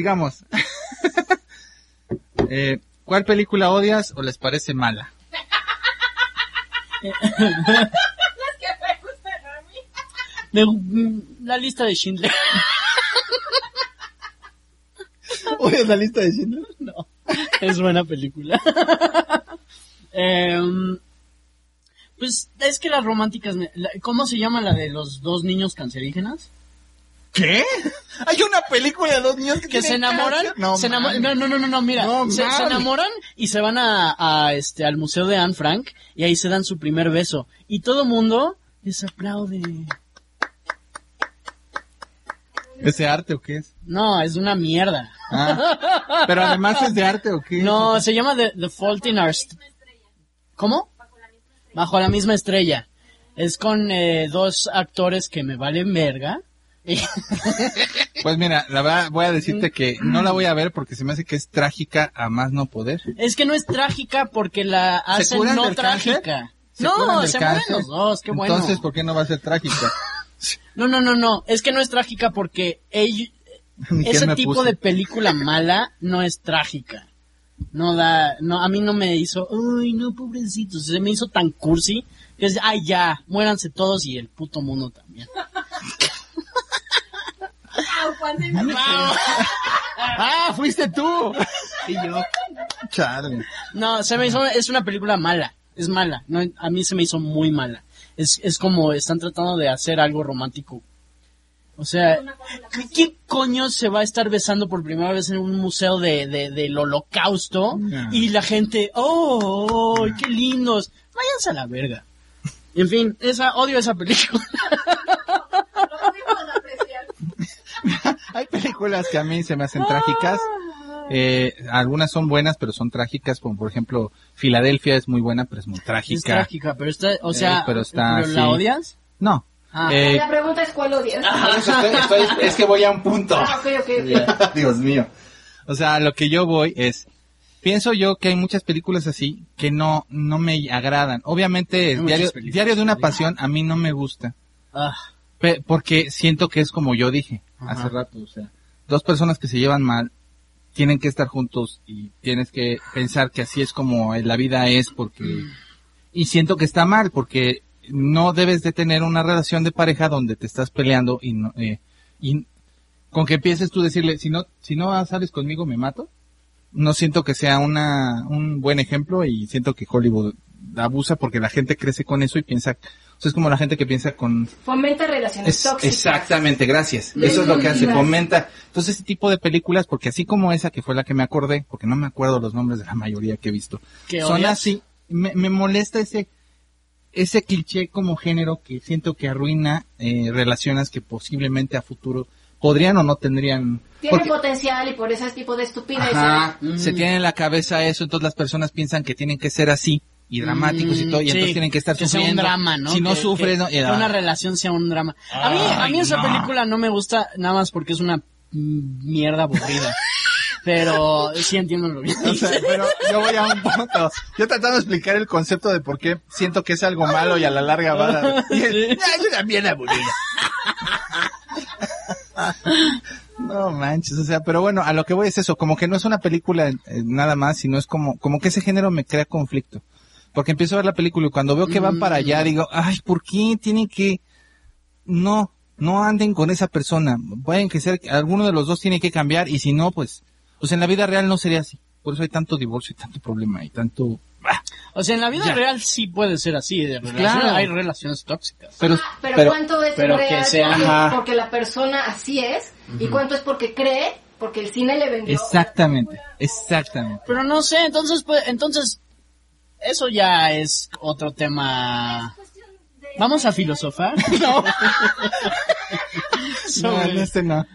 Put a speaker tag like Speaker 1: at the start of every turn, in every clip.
Speaker 1: Sigamos. eh, ¿Cuál película odias o les parece mala?
Speaker 2: Me- mm, la lista de Schindler.
Speaker 1: ¿Odias la lista de Schindler?
Speaker 2: No, es buena película. Em, pues es que las románticas, me- la- ¿cómo se llama la de los dos niños cancerígenas?
Speaker 1: ¿Qué? Hay una película de dos niños que,
Speaker 2: Que se enamoran.
Speaker 1: No,
Speaker 2: se enamo-
Speaker 1: mames.
Speaker 2: no, no, no, no, no, mira,
Speaker 1: No,
Speaker 2: se, enamoran y se van a, a, este, al museo de Anne Frank y ahí se dan su primer beso y todo mundo les aplaude.
Speaker 1: ¿Ese arte o qué es?
Speaker 2: No, es una mierda.
Speaker 1: Ah, pero además es de arte o qué?
Speaker 2: No, se llama The, The Fault in Our... ¿Cómo? Bajo la misma estrella. Es con eh, dos actores que me valen verga.
Speaker 1: Pues mira, la verdad voy a decirte que no la voy a ver porque se me hace que es trágica a más no poder.
Speaker 2: es que no es trágica porque la hacen no
Speaker 1: cáncer?
Speaker 2: trágica.
Speaker 1: ¿Se curan
Speaker 2: No, se mueren los dos, qué bueno.
Speaker 1: Entonces, ¿por qué no va a ser trágica?
Speaker 2: No, no, no, no. Es que no es trágica porque ellos- ese tipo
Speaker 1: puso.
Speaker 2: de película mala no es trágica. No da, no, a mí no me hizo, ay, no, pobrecitos, se me hizo tan cursi que es, ay, ya, muéranse todos y el puto mundo también.
Speaker 1: ¡Ah, fuiste tú! Y yo. Chale.
Speaker 2: No, se me hizo, es una película mala, es mala, no, a mí se me hizo muy mala. Es, es como están tratando de hacer algo romántico. O sea, ¿qué, qué coño se va a estar besando por primera vez en un museo de, de- del holocausto?
Speaker 1: No.
Speaker 2: Y la gente, oh, oh, qué lindos. Váyanse a la verga. En fin, esa, odio esa película.
Speaker 1: Hay películas que a mí se me hacen trágicas. Eh, algunas son buenas, pero son trágicas, como por ejemplo, Filadelfia es muy buena, pero es muy trágica.
Speaker 2: Es trágica, pero está, o sea,
Speaker 1: Eh, pero está
Speaker 2: ¿pero ¿la odias?
Speaker 1: No.
Speaker 2: Ah.
Speaker 1: Eh,
Speaker 3: La pregunta es cuál odias.
Speaker 1: estoy- estoy- es que voy a un punto.
Speaker 3: Ah.
Speaker 1: Dios mío. O sea, lo que yo voy es, pienso yo que hay muchas películas así que no, no me agradan. Obviamente, el diario, diario de una pasión a mí no me gusta.
Speaker 2: Ah,
Speaker 1: porque siento que es como yo dije
Speaker 2: Ajá.
Speaker 1: hace rato, o sea, dos personas que se llevan mal tienen que estar juntos y tienes que pensar que así es como la vida es porque y siento que está mal porque no debes de tener una relación de pareja donde te estás peleando y no eh, y con que empieces tú a decirle si no si no sales conmigo me mato no siento que sea una un buen ejemplo y siento que Hollywood abusa porque la gente crece con eso y piensa o sea, es como la gente que piensa con
Speaker 3: Fomenta relaciones
Speaker 1: es-
Speaker 3: tóxicas.
Speaker 1: exactamente, gracias. Eso es lo que hace, fomenta. Entonces, ese tipo de películas, porque así como esa que fue la que me acordé, porque no me acuerdo los nombres de la mayoría que he visto,
Speaker 2: ¿Qué
Speaker 1: son así, me, me molesta ese, ese cliché como género que siento que arruina eh, relaciones que posiblemente a futuro podrían o no tendrían.
Speaker 3: Tiene
Speaker 1: porque-
Speaker 3: potencial y por eso es tipo de estupidez.
Speaker 1: Ajá,
Speaker 2: Mm.
Speaker 1: se tiene en la cabeza eso, entonces las personas piensan que tienen que ser así y dramáticos y todo, y
Speaker 2: Mm, sí,
Speaker 1: entonces tienen que estar
Speaker 2: que sea
Speaker 1: sufriendo.
Speaker 2: un drama, ¿no?
Speaker 1: Si no
Speaker 2: Que-
Speaker 1: sufres,
Speaker 2: que,
Speaker 1: no,
Speaker 2: que una relación sea un drama. A mí, a mí esa
Speaker 1: no.
Speaker 2: película no me gusta nada más porque es una mm, mierda aburrida. Pero sí entiendo lo que
Speaker 1: O sea, pero yo voy a un punto. Yo tratando de explicar el concepto de por qué siento que es algo malo y a la larga va a dar. Y él, "Ah, yo también aburrido. No manches, o sea, pero bueno, a lo que voy es eso, como que no es una película eh, nada más, sino es como, como que ese género me crea conflicto. Porque empiezo a ver la película y cuando veo que van para allá digo, ay, ¿por qué tienen que, no, no anden con esa persona? Pueden que ser, alguno de los dos tiene que cambiar y si no, pues, pues en la vida real no sería así. Por eso hay tanto divorcio y tanto problema y tanto, ah,
Speaker 2: O sea, en la vida
Speaker 1: Ya.
Speaker 2: real sí puede ser así. De relación-
Speaker 1: Claro.
Speaker 2: Hay relaciones tóxicas.
Speaker 1: pero,
Speaker 3: Ah, pero,
Speaker 1: pero,
Speaker 3: ¿cuánto es
Speaker 2: pero
Speaker 3: real
Speaker 2: que sea-
Speaker 3: porque, porque la persona así es? ¿Y cuánto es porque cree? Porque el cine le vendió.
Speaker 1: exactamente, exactamente.
Speaker 2: Pero no sé, entonces, pues, entonces, eso ya es otro tema. ¿Vamos a filosofar? No.
Speaker 1: No, en este no.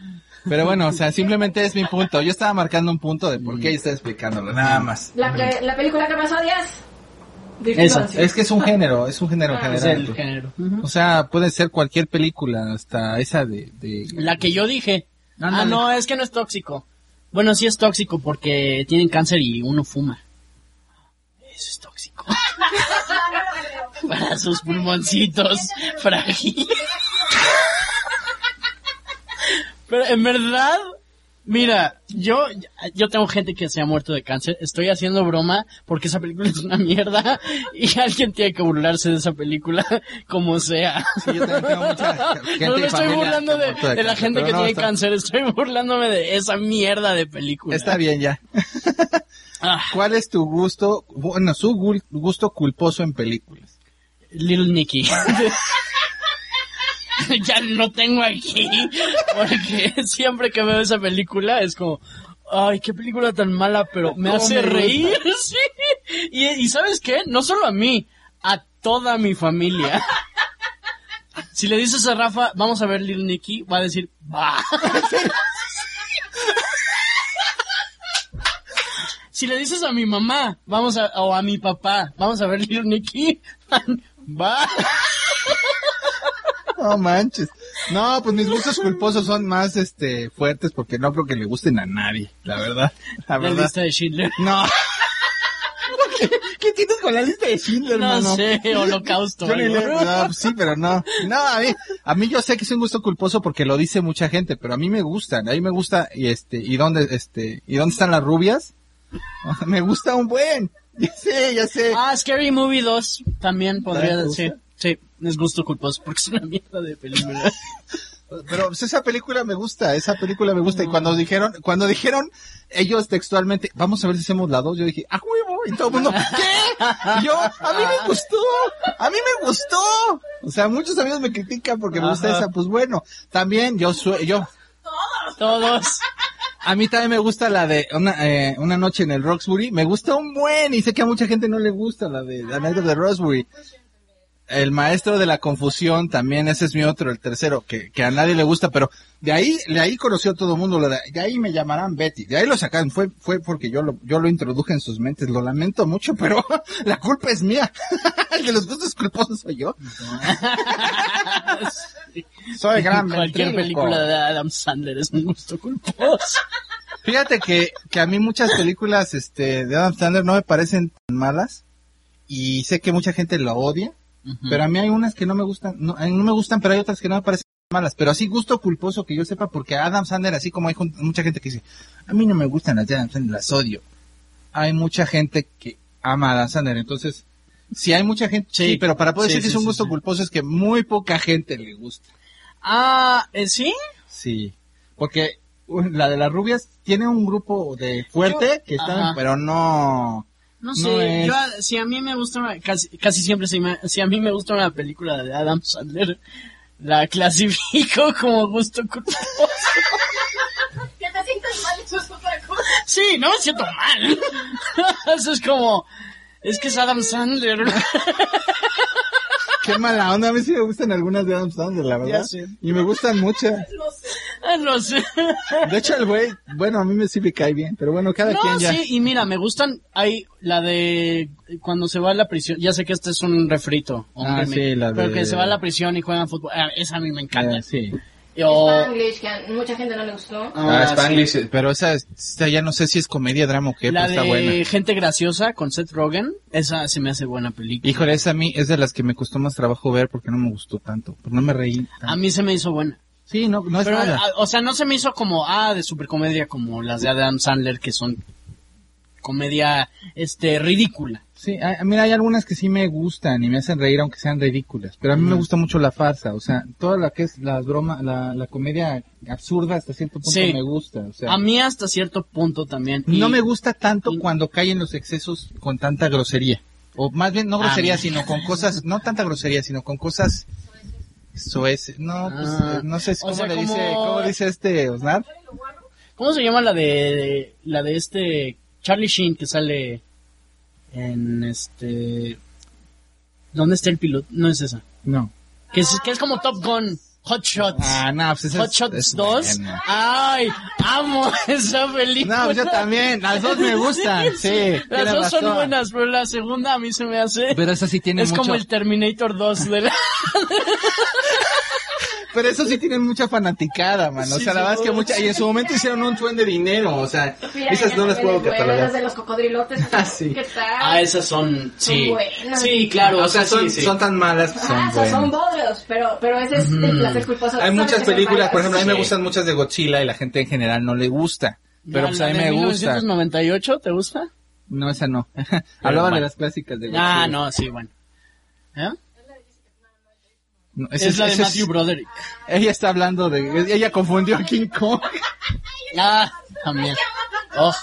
Speaker 1: Pero bueno, o sea, simplemente es mi punto. Yo estaba marcando un punto de por qué y estoy explicándolo, nada más.
Speaker 3: La, que- la película que más odias.
Speaker 2: Esa.
Speaker 1: Es que es un género, es un género
Speaker 3: Ah,
Speaker 2: es
Speaker 1: general.
Speaker 2: el género.
Speaker 1: O sea, puede ser cualquier película, hasta esa de... de...
Speaker 2: La que yo dije.
Speaker 1: No,
Speaker 2: ah,
Speaker 1: no,
Speaker 2: no, es que no es tóxico. Bueno, sí es tóxico porque tienen cáncer y uno fuma. Eso es tóxico. Para sus pulmoncitos frágiles. Pero en verdad, mira, yo, yo tengo gente que se ha muerto de cáncer. Estoy haciendo broma porque esa película es una mierda y alguien tiene que burlarse de esa película como sea.
Speaker 1: Sí, yo también tengo mucha gente
Speaker 2: no me estoy burlando de, la gente que
Speaker 1: no,
Speaker 2: tiene
Speaker 1: está-
Speaker 2: cáncer, estoy burlándome de esa mierda de película.
Speaker 1: Está bien ya.
Speaker 2: Ah,
Speaker 1: ¿Cuál es tu gusto, bueno, su gusto culposo en películas?
Speaker 2: Little Nicky. ya lo tengo aquí. Porque siempre que veo esa película es como, ay, qué película tan mala, pero me
Speaker 1: ¿Cómo
Speaker 2: hace
Speaker 1: me
Speaker 2: reír. Sí. Y, y ¿sabes qué? No solo a mí, a toda mi familia. Si le dices a Rafa, vamos a ver Little Nicky, va a decir, va. Si le dices a mi mamá, vamos a, o a mi papá, vamos a ver Little Nicky, va.
Speaker 1: No manches. No, pues mis gustos culposos son más, este, fuertes porque no creo que le gusten a nadie, la verdad. La
Speaker 2: La
Speaker 1: verdad.
Speaker 2: lista de Schindler.
Speaker 1: No. ¿Qué, qué tienes con la lista de Schindler,
Speaker 2: No sé, holocausto.
Speaker 1: Yo le- no, pues sí, pero no. No, a mí, a mí yo sé que es un gusto culposo porque lo dice mucha gente, pero a mí me gustan. A mí me gusta, y este, y dónde, este, y dónde están las rubias. me gusta un buen. Ya sé, ya sé.
Speaker 2: Ah, Scary Movie 2 también podría
Speaker 1: ¿Te
Speaker 2: decir. Sí, es gusto culposo porque es una mierda de película.
Speaker 1: Pero pues, esa película me gusta, esa película me gusta. Y cuando dijeron, cuando dijeron ellos textualmente, vamos a ver si hacemos la dos, yo dije, ¡a huevo! Y todo el mundo, ¿qué? Y yo, a mí me gustó, a mí me gustó. O sea, muchos amigos me critican porque me gusta
Speaker 2: Ajá.
Speaker 1: esa, pues bueno, también yo, yo,
Speaker 2: Todos.
Speaker 1: A mí también me gusta la de una, eh, una noche en el Roxbury. Me gusta un buen y sé que a mucha gente no le gusta la de la the Roxbury. El maestro de la confusión también, ese es mi otro, el tercero, que, que a nadie le gusta, pero de ahí, de ahí conoció todo el mundo, de, de ahí me llamarán Betty, de ahí lo sacaron, fue, fue porque yo lo, yo lo introduje en sus mentes, lo lamento mucho, pero la culpa es mía. el de los gustos culposos soy yo. Soy gran
Speaker 2: Cualquier película de Adam Sandler es un gusto culposo.
Speaker 1: Fíjate que, que a mí muchas películas este, de Adam Sandler no me parecen tan malas y sé que mucha gente lo odia, pero a mí hay unas que no me gustan, no, no me gustan, pero hay otras que no me parecen malas, pero así gusto culposo que yo sepa porque Adam Sandler, así como hay mucha gente que dice, a mí no me gustan las de Adam Sandler, las odio. Hay mucha gente que ama a Adam Sandler, entonces, si hay mucha gente, sí,
Speaker 2: Sí.
Speaker 1: pero para poder
Speaker 2: Sí,
Speaker 1: decir que es un gusto culposo es que muy poca gente le gusta.
Speaker 2: Ah, ¿eh, ¿sí?
Speaker 1: Sí, porque la de las rubias tiene un grupo de fuerte
Speaker 2: Yo-
Speaker 1: que están,
Speaker 2: ajá.
Speaker 1: pero no.
Speaker 2: No
Speaker 1: No
Speaker 2: sé,
Speaker 1: es-
Speaker 2: yo, a- si a mí me gusta una, casi, casi siempre si, me- si a mí me gusta una película de Adam Sandler, la clasifico como gusto culposo.
Speaker 3: Que te sientes mal, eso es otra cosa.
Speaker 2: Sí, no me siento mal. Eso es como, es que es Adam Sandler.
Speaker 1: Qué mala onda, a mí sí me gustan algunas de Adam Sandler, la verdad.
Speaker 2: Ya sé.
Speaker 1: Y me gustan muchas.
Speaker 3: No sé.
Speaker 2: no sé.
Speaker 1: De hecho, el güey, bueno, a mí me sí me cae bien, pero bueno, cada
Speaker 2: No,
Speaker 1: quien ya.
Speaker 2: sí, y mira, me gustan, hay la de cuando se va a la prisión, ya sé que este es un refrito,
Speaker 1: Ah,
Speaker 2: remake,
Speaker 1: sí, la
Speaker 2: pero
Speaker 1: de-
Speaker 2: que se va a la prisión y juegan fútbol, ah, esa a mí me encanta.
Speaker 1: Eh, sí.
Speaker 2: O-
Speaker 3: Spanglish, que a mucha gente no le gustó.
Speaker 1: Ah,
Speaker 2: Ah,
Speaker 1: Spanglish, eh, pero esa, esta ya no sé si es comedia, drama o qué,
Speaker 2: la
Speaker 1: pero está
Speaker 2: de
Speaker 1: buena.
Speaker 2: Gente Graciosa con Seth Rogen, esa se me hace buena película.
Speaker 1: Híjole, esa a mí es de las que me costó más trabajo ver porque no me gustó tanto, porque no me reí. tanto.
Speaker 2: A mí se me hizo buena.
Speaker 1: Sí, no, no es
Speaker 2: Pero,
Speaker 1: nada.
Speaker 2: o sea, no se me hizo como, ah, de supercomedia como las de Adam Sandler, que son comedia, este, ridícula.
Speaker 1: Sí, hay- mira, hay algunas que sí me gustan y me hacen reír aunque sean ridículas, pero a mí me gusta mucho la farsa, o sea, toda la que es la broma, la, la comedia absurda hasta cierto punto
Speaker 2: Sí.
Speaker 1: me gusta, o sea,
Speaker 2: A mí hasta cierto punto también. Y-
Speaker 1: no me gusta tanto
Speaker 2: y-
Speaker 1: cuando caen los excesos con tanta grosería, o más bien no
Speaker 2: Ah,
Speaker 1: grosería,
Speaker 2: no.
Speaker 1: sino con cosas, no tanta grosería, sino con cosas soeces, no, pues,
Speaker 2: Ah,
Speaker 1: eh, no sé
Speaker 2: o
Speaker 1: cómo
Speaker 2: sea,
Speaker 1: le
Speaker 2: como-
Speaker 1: dice, cómo dice este Osnar,
Speaker 2: ¿Cómo se llama la de, la de este Charlie Sheen que sale en este... ¿Dónde está el piloto? No es esa.
Speaker 1: no,
Speaker 2: Que es, que es como Top Gun, Hot Shots.
Speaker 1: ah, no, pues
Speaker 2: Hot
Speaker 1: es-
Speaker 2: Shots
Speaker 1: es
Speaker 2: 2.
Speaker 1: buena.
Speaker 2: Ay, amo esa película.
Speaker 1: No, pues yo también, las dos me gustan, sí,
Speaker 2: Las dos son buenas, pero la segunda a mí se me hace...
Speaker 1: Pero esa sí tiene
Speaker 2: es
Speaker 1: mucho...
Speaker 2: como el Terminator 2 de la...
Speaker 1: Pero eso sí tienen mucha fanaticada, man. O
Speaker 2: Sí,
Speaker 1: sea, la verdad es que mucha... Y en su momento hicieron un buen de dinero, o sea...
Speaker 3: Mira,
Speaker 1: esas no las puedo catalogar.
Speaker 3: Las de los cocodrilotes.
Speaker 1: Ah, sí.
Speaker 3: ¿Qué tal?
Speaker 2: Ah, esas son... Sí.
Speaker 3: buenas.
Speaker 2: Sí, claro.
Speaker 1: O sea, son,
Speaker 2: sí, sí.
Speaker 1: son tan malas que son
Speaker 3: Ah, son
Speaker 1: buenas.
Speaker 3: bodrios, pero, pero ese es el placer culposo.
Speaker 1: Hay muchas
Speaker 3: son
Speaker 1: películas, por ejemplo, a mí me gustan muchas de Godzilla y la gente en general no le gusta. Pero
Speaker 2: ¿La-
Speaker 1: pues a mí me gusta.
Speaker 2: 1998 te gusta?
Speaker 1: No, esa no. Hablaba
Speaker 2: bueno.
Speaker 1: de las clásicas de Godzilla.
Speaker 2: Ah, no, sí, bueno. ¿Eh?
Speaker 1: No, ese
Speaker 2: Es la de Matthew Broderick.
Speaker 1: Ella está hablando de... Ella confundió a King Kong.
Speaker 2: Ah, también. Oh,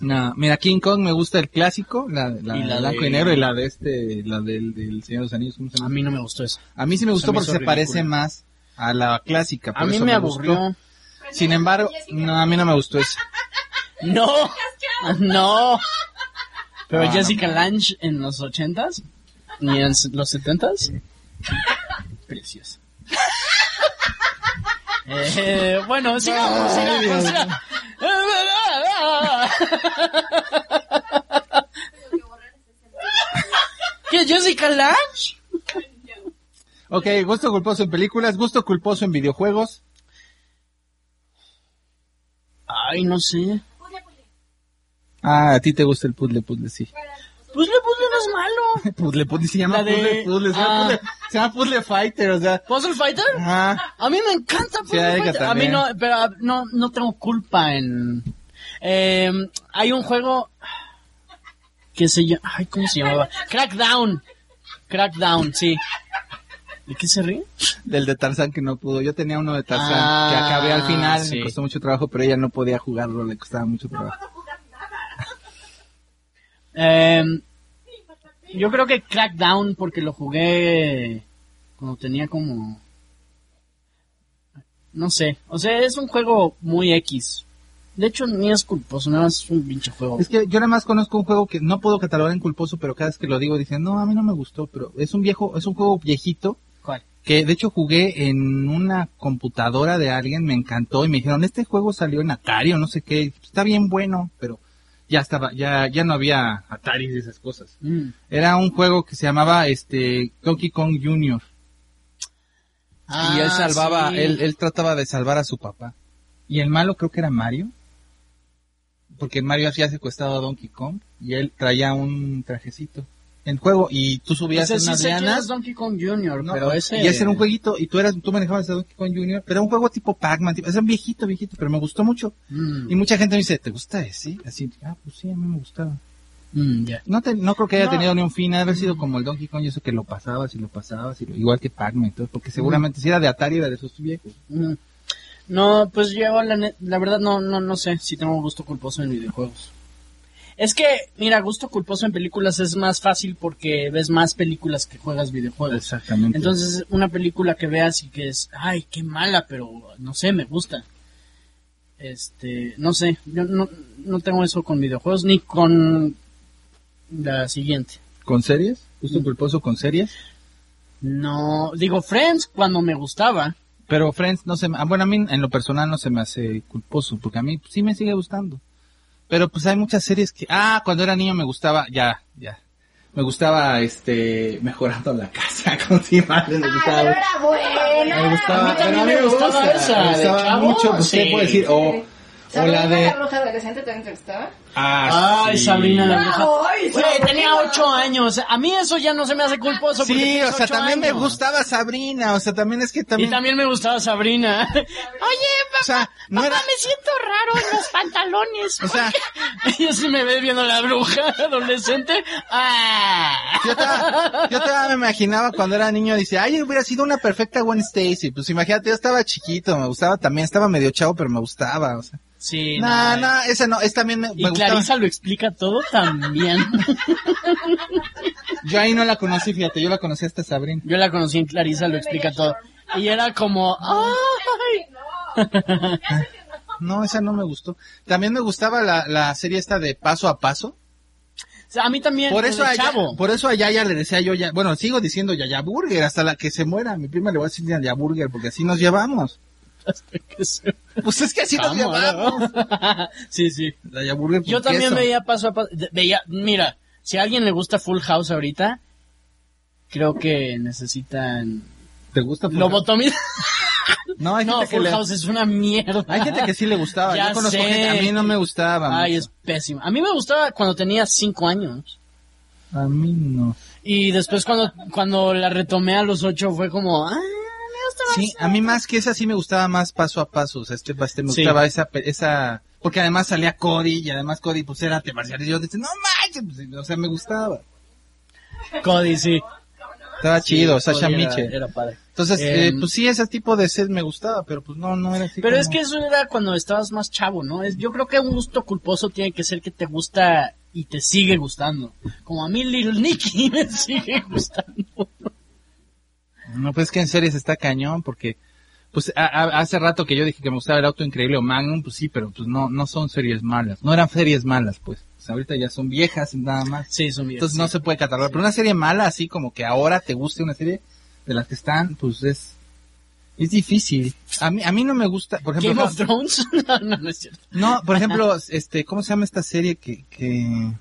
Speaker 1: No, mira, King Kong me gusta el clásico, la, la,
Speaker 2: Y la
Speaker 1: blanco
Speaker 2: de-
Speaker 1: y negro y la de este, la del, del Señor de los Anillos. ¿cómo se llama?
Speaker 2: a mí no me gustó eso.
Speaker 1: A mí sí me gustó porque se parece más a la clásica. por
Speaker 2: A mí me
Speaker 1: gustó.
Speaker 2: aburrió.
Speaker 1: Sin embargo, no, a mí no me gustó eso.
Speaker 2: No, no. Pero
Speaker 1: Ah,
Speaker 2: Jessica Lange en los ochentas, ni en los setentas, preciosa. Eh, bueno, sigamos, sigamos. ya. ¿Qué, Jessica Lange?
Speaker 1: Ok, gusto culposo en películas, gusto culposo en videojuegos.
Speaker 2: Ay, no sé.
Speaker 1: Ah, a ti te gusta el puzzle, puzzle, sí.
Speaker 2: Pues le puzzle no es malo.
Speaker 1: Puzzle, puzzle, se llama
Speaker 2: La de-
Speaker 1: puzzle, puzzle, se llama
Speaker 2: Ah.
Speaker 1: puzzle, se llama puzzle fighter, o sea.
Speaker 2: ¿Puzzle Fighter?
Speaker 1: Ajá.
Speaker 2: A mí me encanta Puzzle Fighter. A mí no, pero ah, no, no tengo culpa en... Eh, hay un juego que se llama... Ay, ¿cómo se llamaba? Crackdown. Crackdown, sí. ¿De qué se ríe?
Speaker 1: Del de Tarzán que no pudo. Yo tenía uno de Tarzán
Speaker 2: Ah,
Speaker 1: que acabé al final,
Speaker 2: sí.
Speaker 1: me costó mucho trabajo, pero ella no podía jugarlo, le costaba mucho trabajo.
Speaker 2: Eh, yo creo que Crackdown porque lo jugué cuando tenía como... No sé, o sea, es un juego muy X. De hecho, ni es culposo, nada más es un pinche juego.
Speaker 1: Es que yo nada más conozco un juego que no puedo catalogar en culposo, pero cada vez que lo digo dicen, no, a mí no me gustó, pero es un viejo, es un juego viejito
Speaker 2: ¿Cuál?
Speaker 1: que de hecho jugué en una computadora de alguien, me encantó y me dijeron, este juego salió en Atari o no sé qué, está bien bueno, pero ya estaba, ya, ya no había Atari y esas cosas.
Speaker 2: Mm.
Speaker 1: Era un juego que se llamaba este Donkey Kong Jr. y él
Speaker 2: Ah,
Speaker 1: salvaba,
Speaker 2: sí.
Speaker 1: él, él trataba de salvar a su papá. Y el malo creo que era Mario. Porque Mario había secuestrado a Donkey Kong y él traía un trajecito en juego y tú subías
Speaker 2: Ese
Speaker 1: en unas lianas.
Speaker 2: Donkey Kong Jr.,
Speaker 1: No,
Speaker 2: pero ese...
Speaker 1: Y ese era un jueguito y tú eras, tú manejabas a Donkey Kong Jr., pero era un juego tipo Pac-Man, tipo, era un viejito, viejito, pero me gustó mucho.
Speaker 2: Mm,
Speaker 1: Y mucha gente me dice, ¿te gusta ese? Así, ah, pues sí, a mí me gustaba.
Speaker 2: mm.
Speaker 1: No, te- no creo que haya
Speaker 2: No.
Speaker 1: tenido ni un fin, ha haber sido como el Donkey Kong y eso que lo pasabas y lo pasabas, y lo- igual que Pac-Man, porque seguramente si era de Atari era de esos viejos.
Speaker 2: Mm. No, pues yo la, la verdad no, no, no sé si tengo gusto culposo en videojuegos. Es que, mira, gusto culposo en películas es más fácil porque ves más películas que juegas videojuegos.
Speaker 1: Exactamente.
Speaker 2: Entonces, una película que veas y que es, ay, qué mala, pero no sé, me gusta. Este, no sé, yo no, no tengo eso con videojuegos ni con la siguiente.
Speaker 1: ¿Con series?
Speaker 2: Mm.
Speaker 1: ¿Gusto culposo con series?
Speaker 2: No, digo Friends cuando me gustaba.
Speaker 1: Pero Friends no se me, ah, bueno, a mí en lo personal no se me hace culposo, porque a mí sí me sigue gustando. Pero pues hay muchas series que, ah, cuando era niño me gustaba, ya, ya. Me gustaba, este, mejorando la casa. con He-Man me gustaba.
Speaker 3: Pero era buena.
Speaker 1: Me gustaba,
Speaker 2: A mí también
Speaker 1: pero
Speaker 2: me gustaba
Speaker 1: gusta,
Speaker 2: esa,
Speaker 1: me gustaba mucho, pues, ¿qué
Speaker 2: sí.
Speaker 1: puedo decir? O, o la de...
Speaker 3: la bruja adolescente también te gustaba.
Speaker 1: Ah,
Speaker 2: Ay,
Speaker 1: sí.
Speaker 2: Sabrina la bruja.
Speaker 3: Ay,
Speaker 2: Güey,
Speaker 3: Sabrina.
Speaker 2: tenía ocho años. A mí eso ya no se me hace culposo.
Speaker 1: Sí, o sea, también me
Speaker 2: años.
Speaker 1: gustaba Sabrina, o sea, también es que también...
Speaker 2: Y también me gustaba Sabrina. Oye,
Speaker 1: O sea, no era...
Speaker 2: me siento raro en los pantalones.
Speaker 1: O sea,
Speaker 2: Yo sí me ve viendo la bruja adolescente. ¡Ah!
Speaker 1: yo todavía, yo todavía me imaginaba cuando era niño, dice, ay, hubiera sido una perfecta Gwen Stacy. Pues imagínate, yo estaba chiquito, me gustaba también, estaba medio chavo, pero me gustaba, o sea.
Speaker 2: Sí,
Speaker 1: No,
Speaker 2: no.
Speaker 1: no, esa no, es también me,
Speaker 2: Y
Speaker 1: me gustaba.
Speaker 2: Clarisa lo explica todo también.
Speaker 1: Yo ahí no la conocí, fíjate, yo la conocí hasta Sabrina.
Speaker 2: Yo la conocí en Clarisa lo explica todo. Y era como, ¡ay!
Speaker 1: No, esa no me gustó. También me gustaba la, la serie esta de Paso a Paso.
Speaker 2: O sea, a mí también,
Speaker 1: Por eso,
Speaker 2: desde
Speaker 1: a,
Speaker 2: chavo.
Speaker 1: por eso a Yaya le decía yo, ya, bueno, sigo diciendo Yaya Burger hasta la que se muera. Mi prima le voy a decir Yaya Burger porque así nos llevamos. Pues es que así nos llevamos.
Speaker 2: sí, sí.
Speaker 1: Burger
Speaker 2: Yo también
Speaker 1: queso.
Speaker 2: veía paso a paso. Veía, mira, si a alguien le gusta Full House ahorita, creo que necesitan
Speaker 1: ¿Te gusta? Full
Speaker 2: lobotomía.
Speaker 1: House? No, hay
Speaker 2: No,
Speaker 1: gente que
Speaker 2: Full
Speaker 1: le...
Speaker 2: House es una mierda.
Speaker 1: Hay gente que sí le gustaba.
Speaker 2: Ya
Speaker 1: Yo conozco
Speaker 2: sé.
Speaker 1: gente, a mí no me gustaba.
Speaker 2: Ay,
Speaker 1: mucho.
Speaker 2: es pésimo. A mí me gustaba cuando tenía cinco años.
Speaker 1: A mí no.
Speaker 2: Y después cuando, cuando la retomé a los ocho fue como, ah, gusta más.
Speaker 1: Sí, a mí más que esa sí me gustaba más paso a paso. O sea, este, este me
Speaker 2: Sí.
Speaker 1: gustaba esa, pe- esa, porque además salía Cody y además Cody pues era arte marcial. Y yo decía, no manches, pues, o sea, me gustaba.
Speaker 2: Cody, sí.
Speaker 1: Estaba chido, Sasha Mitchell.
Speaker 2: Era padre.
Speaker 1: Entonces, eh,
Speaker 2: Em,
Speaker 1: pues sí, ese tipo de set me gustaba, pero pues no, no era así.
Speaker 2: Pero
Speaker 1: como-
Speaker 2: es que eso era cuando estabas más chavo, ¿no? Es, yo creo que un gusto culposo tiene que ser que te gusta y te sigue gustando. Como a mí Little Nicky me sigue gustando.
Speaker 1: No, pues es que en series está cañón, porque, pues a- a- hace rato que yo dije que me gustaba el auto increíble o Magnum, pues sí, pero pues no, no son series malas. No eran series malas, pues. O sea, ahorita ya son viejas nada más.
Speaker 2: Sí, son bien.
Speaker 1: Entonces no se puede catalogar. Pero una serie mala, así como que ahora te guste una serie de las que están, pues es, es difícil. A mí, a mí no me gusta, por ejemplo,
Speaker 2: Game
Speaker 1: no,
Speaker 2: of Thrones. no, no, no es cierto.
Speaker 1: no, por ejemplo, este, ¿cómo se llama esta serie que, que,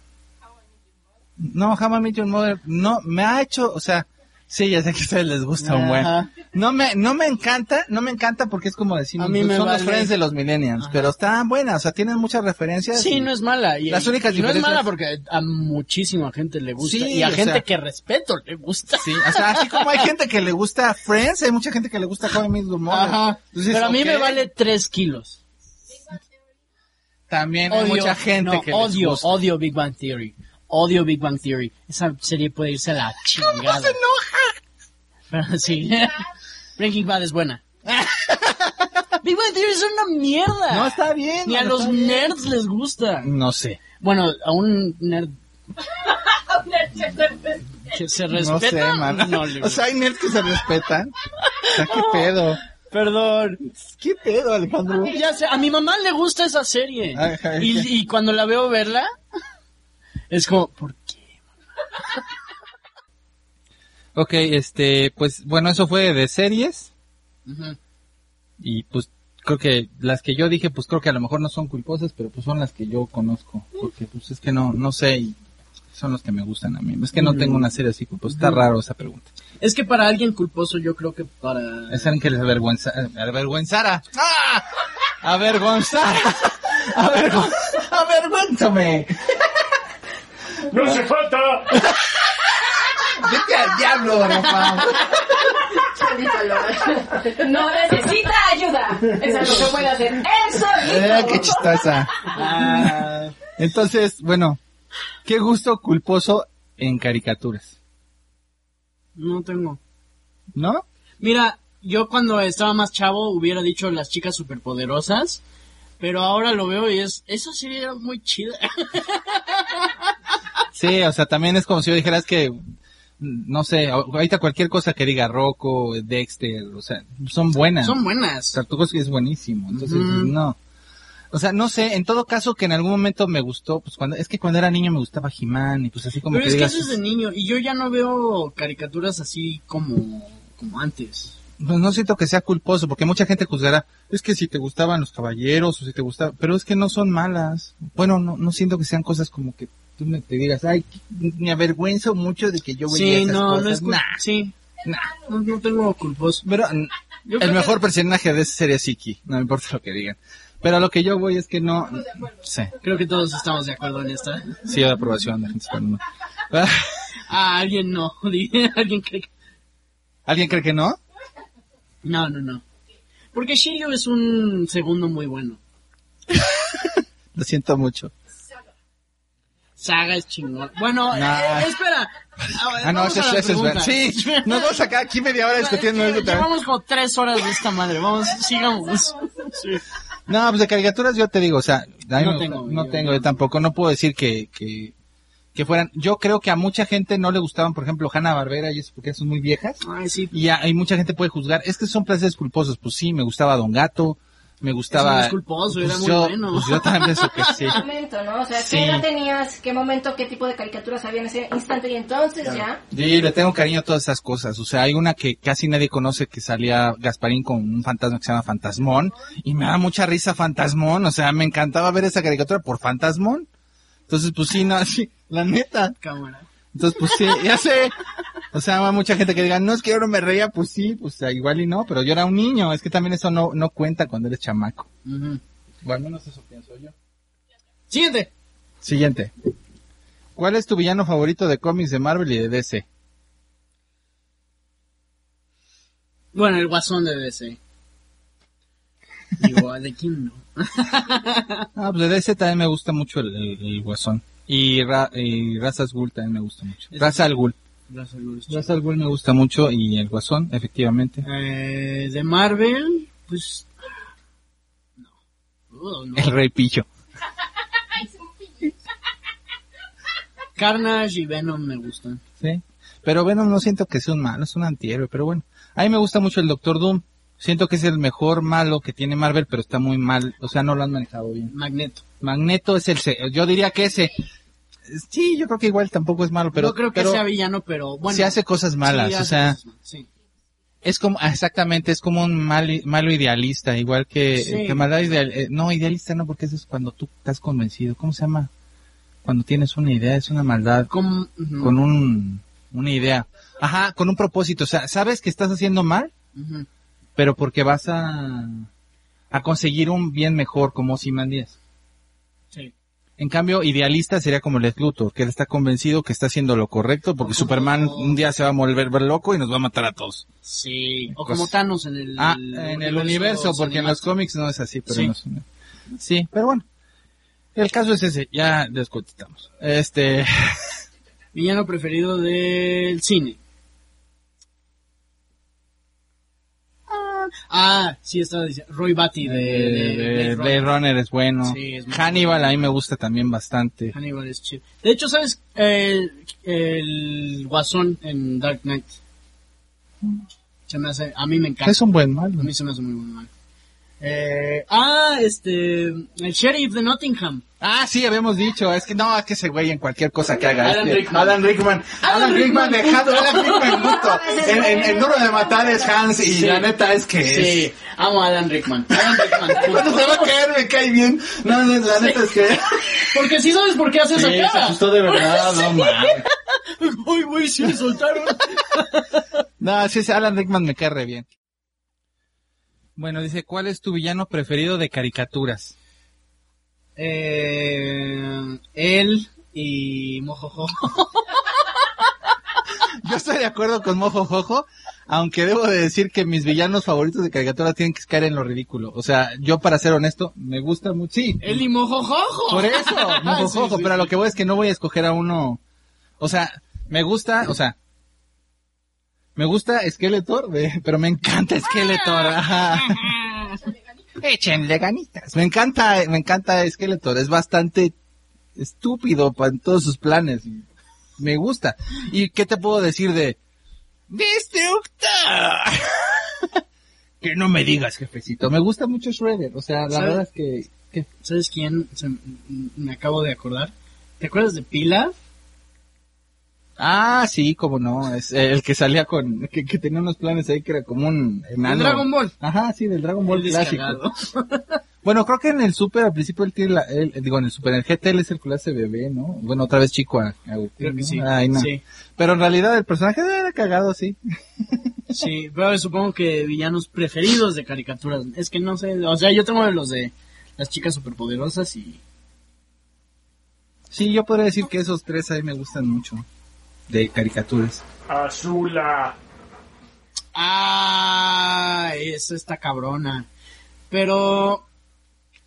Speaker 1: no, How I Met Your Mother, no, me ha hecho, o sea, sí, ya sé que a ustedes les gusta un buen. No me, no me encanta, no me encanta porque es como decir,
Speaker 2: A mí me
Speaker 1: son
Speaker 2: vale.
Speaker 1: los friends de los millennials,
Speaker 2: Ajá.
Speaker 1: pero están buenas, o sea, tienen muchas referencias.
Speaker 2: Sí, no es mala. Y,
Speaker 1: Las únicas
Speaker 2: y no es mala porque a muchísima gente le gusta.
Speaker 1: Sí,
Speaker 2: y a gente
Speaker 1: sea-
Speaker 2: que respeto le gusta.
Speaker 1: Sí, o sea, así como hay gente que le gusta Friends, hay mucha gente que le gusta How I Met.
Speaker 2: Ajá.
Speaker 1: Entonces,
Speaker 2: Pero a mí
Speaker 1: ok,
Speaker 2: me vale tres kilos.
Speaker 1: También hay
Speaker 2: Odio,
Speaker 1: mucha gente
Speaker 2: no,
Speaker 1: que les
Speaker 2: odio,
Speaker 1: gusta.
Speaker 2: odio Big Bang Theory. Odio Big Bang Theory. Esa serie puede irse a la chingada.
Speaker 1: se enoja?
Speaker 2: Pero sí. Breaking Bad es buena. Big Bang Theory es una mierda.
Speaker 1: No, está bien.
Speaker 2: Ni a
Speaker 1: no,
Speaker 2: los
Speaker 1: bien.
Speaker 2: nerds les gusta.
Speaker 1: No sé.
Speaker 2: Bueno, a un nerd que se respeta.
Speaker 1: No sé, man.
Speaker 2: no le
Speaker 1: o sea, hay nerds que se respetan. O sea, ¿qué pedo?
Speaker 2: Perdón.
Speaker 1: ¿Qué pedo, Alejandro?
Speaker 2: Ya sé, a mi mamá le gusta esa serie.
Speaker 1: Ay, ay,
Speaker 2: y, y cuando la veo verla, es como, ¿por qué?
Speaker 1: Ok, este, pues, bueno, eso fue de series.
Speaker 2: Ujú.
Speaker 1: Y pues, creo que las que yo dije, pues creo que a lo mejor no son culposas, pero pues son las que yo conozco. Porque pues es que no, no sé, y son los que me gustan a mí. Es que no tengo una serie así, pues está raro esa pregunta.
Speaker 2: Es que para alguien culposo, yo creo que para.
Speaker 1: Es alguien que les avergüenza, avergüenzara. ¡Ah! Avergonzara. Avergon- avergüénzame.
Speaker 4: ¡No hace falta!
Speaker 1: Vete al diablo, Rafa.
Speaker 3: No necesita ayuda. Eso es lo que puede hacer él
Speaker 1: Eh,
Speaker 3: solito.
Speaker 1: qué chistosa.
Speaker 2: Ah,
Speaker 1: Entonces, bueno, qué gusto culposo en caricaturas,
Speaker 2: no tengo.
Speaker 1: ¿no?
Speaker 2: Mira, yo cuando estaba más chavo hubiera dicho las chicas superpoderosas, pero ahora lo veo y es, esa serie era muy chida.
Speaker 1: Sí, o sea, también es como si yo dijeras que, no sé, ahorita cualquier cosa que diga Rocco, Dexter, o sea, son buenas.
Speaker 2: Son buenas.
Speaker 1: Tartucos es buenísimo, entonces no. O sea, no sé, en todo caso que en algún momento me gustó, pues cuando, es que cuando era niño me gustaba He-Man y pues así como
Speaker 2: Pero
Speaker 1: que
Speaker 2: es que eso es de niño y yo ya no veo caricaturas así como, como antes.
Speaker 1: pues no siento que sea culposo, porque mucha gente juzgará, es que si te gustaban los caballeros o si te gustaba, pero es que no son malas. Bueno, no, no siento que sean cosas como que tú me te digas, ay, me avergüenzo mucho de que yo veía
Speaker 2: Sí,
Speaker 1: esas
Speaker 2: no,
Speaker 1: cosas.
Speaker 2: no es
Speaker 1: Nah.
Speaker 2: sí.
Speaker 1: Nah,
Speaker 2: No, no tengo culposo.
Speaker 1: pero
Speaker 2: Yo
Speaker 1: el mejor
Speaker 2: que-
Speaker 1: personaje de ese serie es Iki, no me importa lo que digan. Pero a lo que yo voy es que no... Sí,
Speaker 2: Creo que todos estamos de acuerdo en esta.
Speaker 1: sí de aprobación de gente española.
Speaker 2: Ah, alguien no. alguien cree que...
Speaker 1: ¿Alguien cree que no?
Speaker 2: No, no, no. Porque Shiryu es un segundo muy bueno.
Speaker 1: Lo siento mucho.
Speaker 2: Saga es chingón. Bueno,
Speaker 1: Nah.
Speaker 2: eh, espera.
Speaker 1: Ah, no,
Speaker 2: Vamos
Speaker 1: eso, eso es verdad. Sí, nos vamos acá aquí media hora discutiendo
Speaker 2: Es que
Speaker 1: eso.
Speaker 2: Llevamos como tres horas de esta madre. Vamos, sigamos. Sí.
Speaker 1: No, pues de caricaturas yo te digo, o sea,
Speaker 2: No tengo,
Speaker 1: no
Speaker 2: yo-
Speaker 1: tengo, yo tampoco, no puedo decir que, que, que fueran, yo creo que a mucha gente no le gustaban, por ejemplo, Hanna Barbera y eso porque son muy viejas,
Speaker 2: Ay, sí.
Speaker 1: y hay mucha gente puede juzgar, es que son placeres culposos, pues sí, me gustaba Don Gato, me gustaba...
Speaker 2: Es culposo, era muy
Speaker 1: yo,
Speaker 2: bueno.
Speaker 1: Pues yo también pienso que sí.
Speaker 3: ¿Qué momento, no? O sea,
Speaker 1: Sí.
Speaker 3: ¿qué edad tenías? ¿Qué momento? ¿Qué tipo de caricaturas había en ese instante? Y entonces ya...
Speaker 1: Sí, le tengo cariño a todas esas cosas. O sea, hay una que casi nadie conoce que salía Gasparín con un fantasma que se llama Fantasmón. Y me da mucha risa Fantasmón. O sea, me encantaba ver esa caricatura por Fantasmón. Entonces, pues sí, no, sí, la neta.
Speaker 2: Cámara.
Speaker 1: Entonces, pues sí, ya sé. O sea, mucha gente que diga, no, es que yo no me reía, pues sí, pues igual y no, pero yo era un niño. Es que también eso no, no cuenta cuando eres chamaco.
Speaker 2: Ujú.
Speaker 1: O al menos eso pienso yo.
Speaker 2: Siguiente.
Speaker 1: Siguiente. ¿Cuál es tu villano favorito de cómics de Marvel y de DC?
Speaker 2: Bueno, el guasón de DC. Digo, ¿de quién no?
Speaker 1: Ah, pues de DC también me gusta mucho el, el- el Guasón. Y, Ra, y Ra's al Ghul también me gusta mucho. Ra's al
Speaker 2: Luis.
Speaker 1: Ra's al Ghul me gusta mucho y el Guasón, efectivamente.
Speaker 2: Eh, de Marvel, pues... No. No.
Speaker 1: El Rey Pillo.
Speaker 2: Carnage y Venom me gustan.
Speaker 1: Sí. Pero Venom no siento que sea un malo, es un antihéroe, pero bueno. A mí me gusta mucho el Doctor Doom. Siento que es el mejor malo que tiene Marvel, pero está muy mal. O sea, no lo han manejado bien.
Speaker 2: Magneto.
Speaker 1: Magneto es el... se- Yo diría que ese... Sí, yo creo que igual tampoco es malo, pero...
Speaker 2: no creo que
Speaker 1: pero
Speaker 2: sea villano, pero bueno.
Speaker 1: sí hace cosas malas,
Speaker 2: sí
Speaker 1: o sea...
Speaker 2: sí.
Speaker 1: Es como, ah, exactamente, es como un mal, malo idealista, igual que,
Speaker 2: Sí.
Speaker 1: que maldad ideal, eh, no, idealista no, porque eso es cuando tú estás convencido. ¿Cómo se llama? Cuando tienes una idea, es una maldad
Speaker 2: ujú,
Speaker 1: con un, una idea. Ajá, con un propósito. O sea, sabes que estás haciendo mal, pero porque vas a, a conseguir un bien mejor, como Díaz. En cambio, idealista sería como Lex Luthor, que él está convencido que está haciendo lo correcto, porque Superman un día se va a volver loco y nos va a matar a todos.
Speaker 2: Sí. O
Speaker 1: Pues-
Speaker 2: como Thanos en el...
Speaker 1: Ah, en el universo, porque en los cómics no es así, pero
Speaker 2: Sí.
Speaker 1: sí, pero bueno. El caso es ese, ya descontestamos. Este,
Speaker 2: Villano preferido del cine. Ah, sí, estaba diciendo. Roy Batty de, de,
Speaker 1: de,
Speaker 2: Blade Runner.
Speaker 1: Runner es bueno.
Speaker 2: Sí, es
Speaker 1: Hannibal
Speaker 2: bueno.
Speaker 1: a mí me gusta también bastante.
Speaker 2: Hannibal es chido. De hecho, ¿sabes? El, el guasón en Dark Knight. Se me hace, a mí me encanta.
Speaker 1: Es un buen
Speaker 2: A
Speaker 1: malo.
Speaker 2: mí se me hace muy buen mal. Eh, ah, este, el sheriff de Nottingham.
Speaker 1: Ah, sí, habíamos dicho, es que no, es que ese güey en cualquier cosa que haga.
Speaker 2: Alan
Speaker 1: este,
Speaker 2: Rickman.
Speaker 1: Alan Rickman. Alan,
Speaker 2: Alan
Speaker 1: Rickman,
Speaker 2: Rickman.
Speaker 1: Alan Rickman, puto. En, en, en Duro de Matar es Hans y
Speaker 2: Sí.
Speaker 1: la neta es que es...
Speaker 2: Sí, amo a Alan Rickman. Alan Rickman.
Speaker 1: Cuando se va a caer me cae bien. No, no, la neta es que...
Speaker 2: Porque si sabes por qué hace
Speaker 1: Sí,
Speaker 2: esa
Speaker 1: se
Speaker 2: cara.
Speaker 1: asustó de verdad, no mames.
Speaker 2: Uy, güey, sí me soltaron.
Speaker 1: No, sí, Alan Rickman me cae re bien. Bueno, dice, ¿cuál es tu villano preferido de caricaturas?
Speaker 2: Eh, él y Mojojo.
Speaker 1: Yo estoy de acuerdo con Mojo Jojo, aunque debo de decir que mis villanos favoritos de caricaturas tienen que caer en lo ridículo. O sea, yo para ser honesto, me gusta mucho. Sí,
Speaker 2: Él y Mojojojo.
Speaker 1: por eso, Mojo
Speaker 2: Sí,
Speaker 1: Jojo,
Speaker 2: sí,
Speaker 1: pero lo que voy es que no voy a escoger a uno. O sea, me gusta, o sea, me gusta Skeletor, pero me encanta Skeletor. ajá. Échenle ganitas. Me encanta, me encanta Skeletor. Es bastante estúpido pa- en todos sus planes. Me gusta. ¿Y qué te puedo decir de Destructor? que no me digas, jefecito. Me gusta mucho Shredder. O sea, la verdad es que, que-
Speaker 2: ¿Sabes quién? Se- me acabo de acordar. ¿Te acuerdas de Pila?
Speaker 1: Ah, sí, como no. Es eh, el que salía con... Que, que tenía unos planes ahí que era como un enano.
Speaker 2: Dragon Ball.
Speaker 1: Ajá, sí, del Dragon Ball
Speaker 2: El
Speaker 1: clásico. Bueno, creo que en el Super al principio él tiene la, él- digo, en el Super, en el GT él es el que le hace bebé, ¿no? Bueno, otra vez chico a,
Speaker 2: Creo que
Speaker 1: ¿no?
Speaker 2: sí.
Speaker 1: Ay, no.
Speaker 2: Sí,
Speaker 1: Pero en realidad el personaje era cagado, sí.
Speaker 2: sí, pero supongo que villanos preferidos de caricaturas. Es que no sé, o sea, yo tengo los de las chicas superpoderosas y
Speaker 1: Sí, yo podría decir que esos tres ahí me gustan mucho. De caricaturas.
Speaker 4: Azula.
Speaker 2: Ah, eso está cabrona. Pero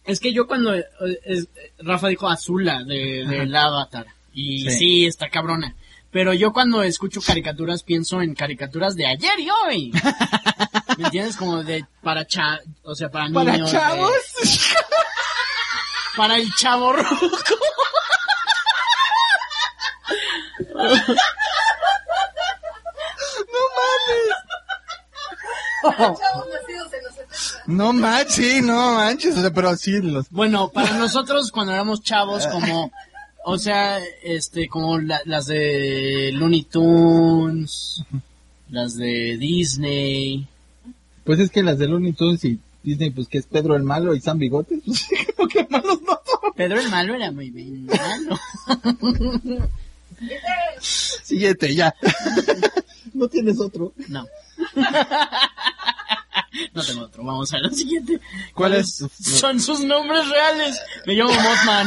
Speaker 2: es que yo cuando eh, es- Rafa dijo Azula de, del Avatar y
Speaker 1: Sí.
Speaker 2: sí. está cabrona. Pero yo cuando escucho caricaturas pienso en caricaturas de ayer y hoy. ¿Me entiendes? Como de para cha, o sea, para niños.
Speaker 1: ¿Para
Speaker 2: de-
Speaker 1: chavos?
Speaker 2: para el chavo ruco.
Speaker 1: No manches, sí, no manches, o sea, pero sí los...
Speaker 2: Bueno, para nosotros cuando éramos chavos, como, o sea, este, como la- las de Looney Tunes, las de Disney.
Speaker 1: Pues es que las de Looney Tunes y Disney, pues que es Pedro el Malo y San Bigotes, pues creo que malos no son.
Speaker 2: Pedro el Malo era muy bien malo.
Speaker 1: Siguiente, ya. no tienes otro.
Speaker 2: No. No tengo otro. Vamos a lo siguiente.
Speaker 1: ¿Cuál
Speaker 2: ¿Cuáles
Speaker 1: es?
Speaker 2: Son sus nombres reales. Me llamo Mothman.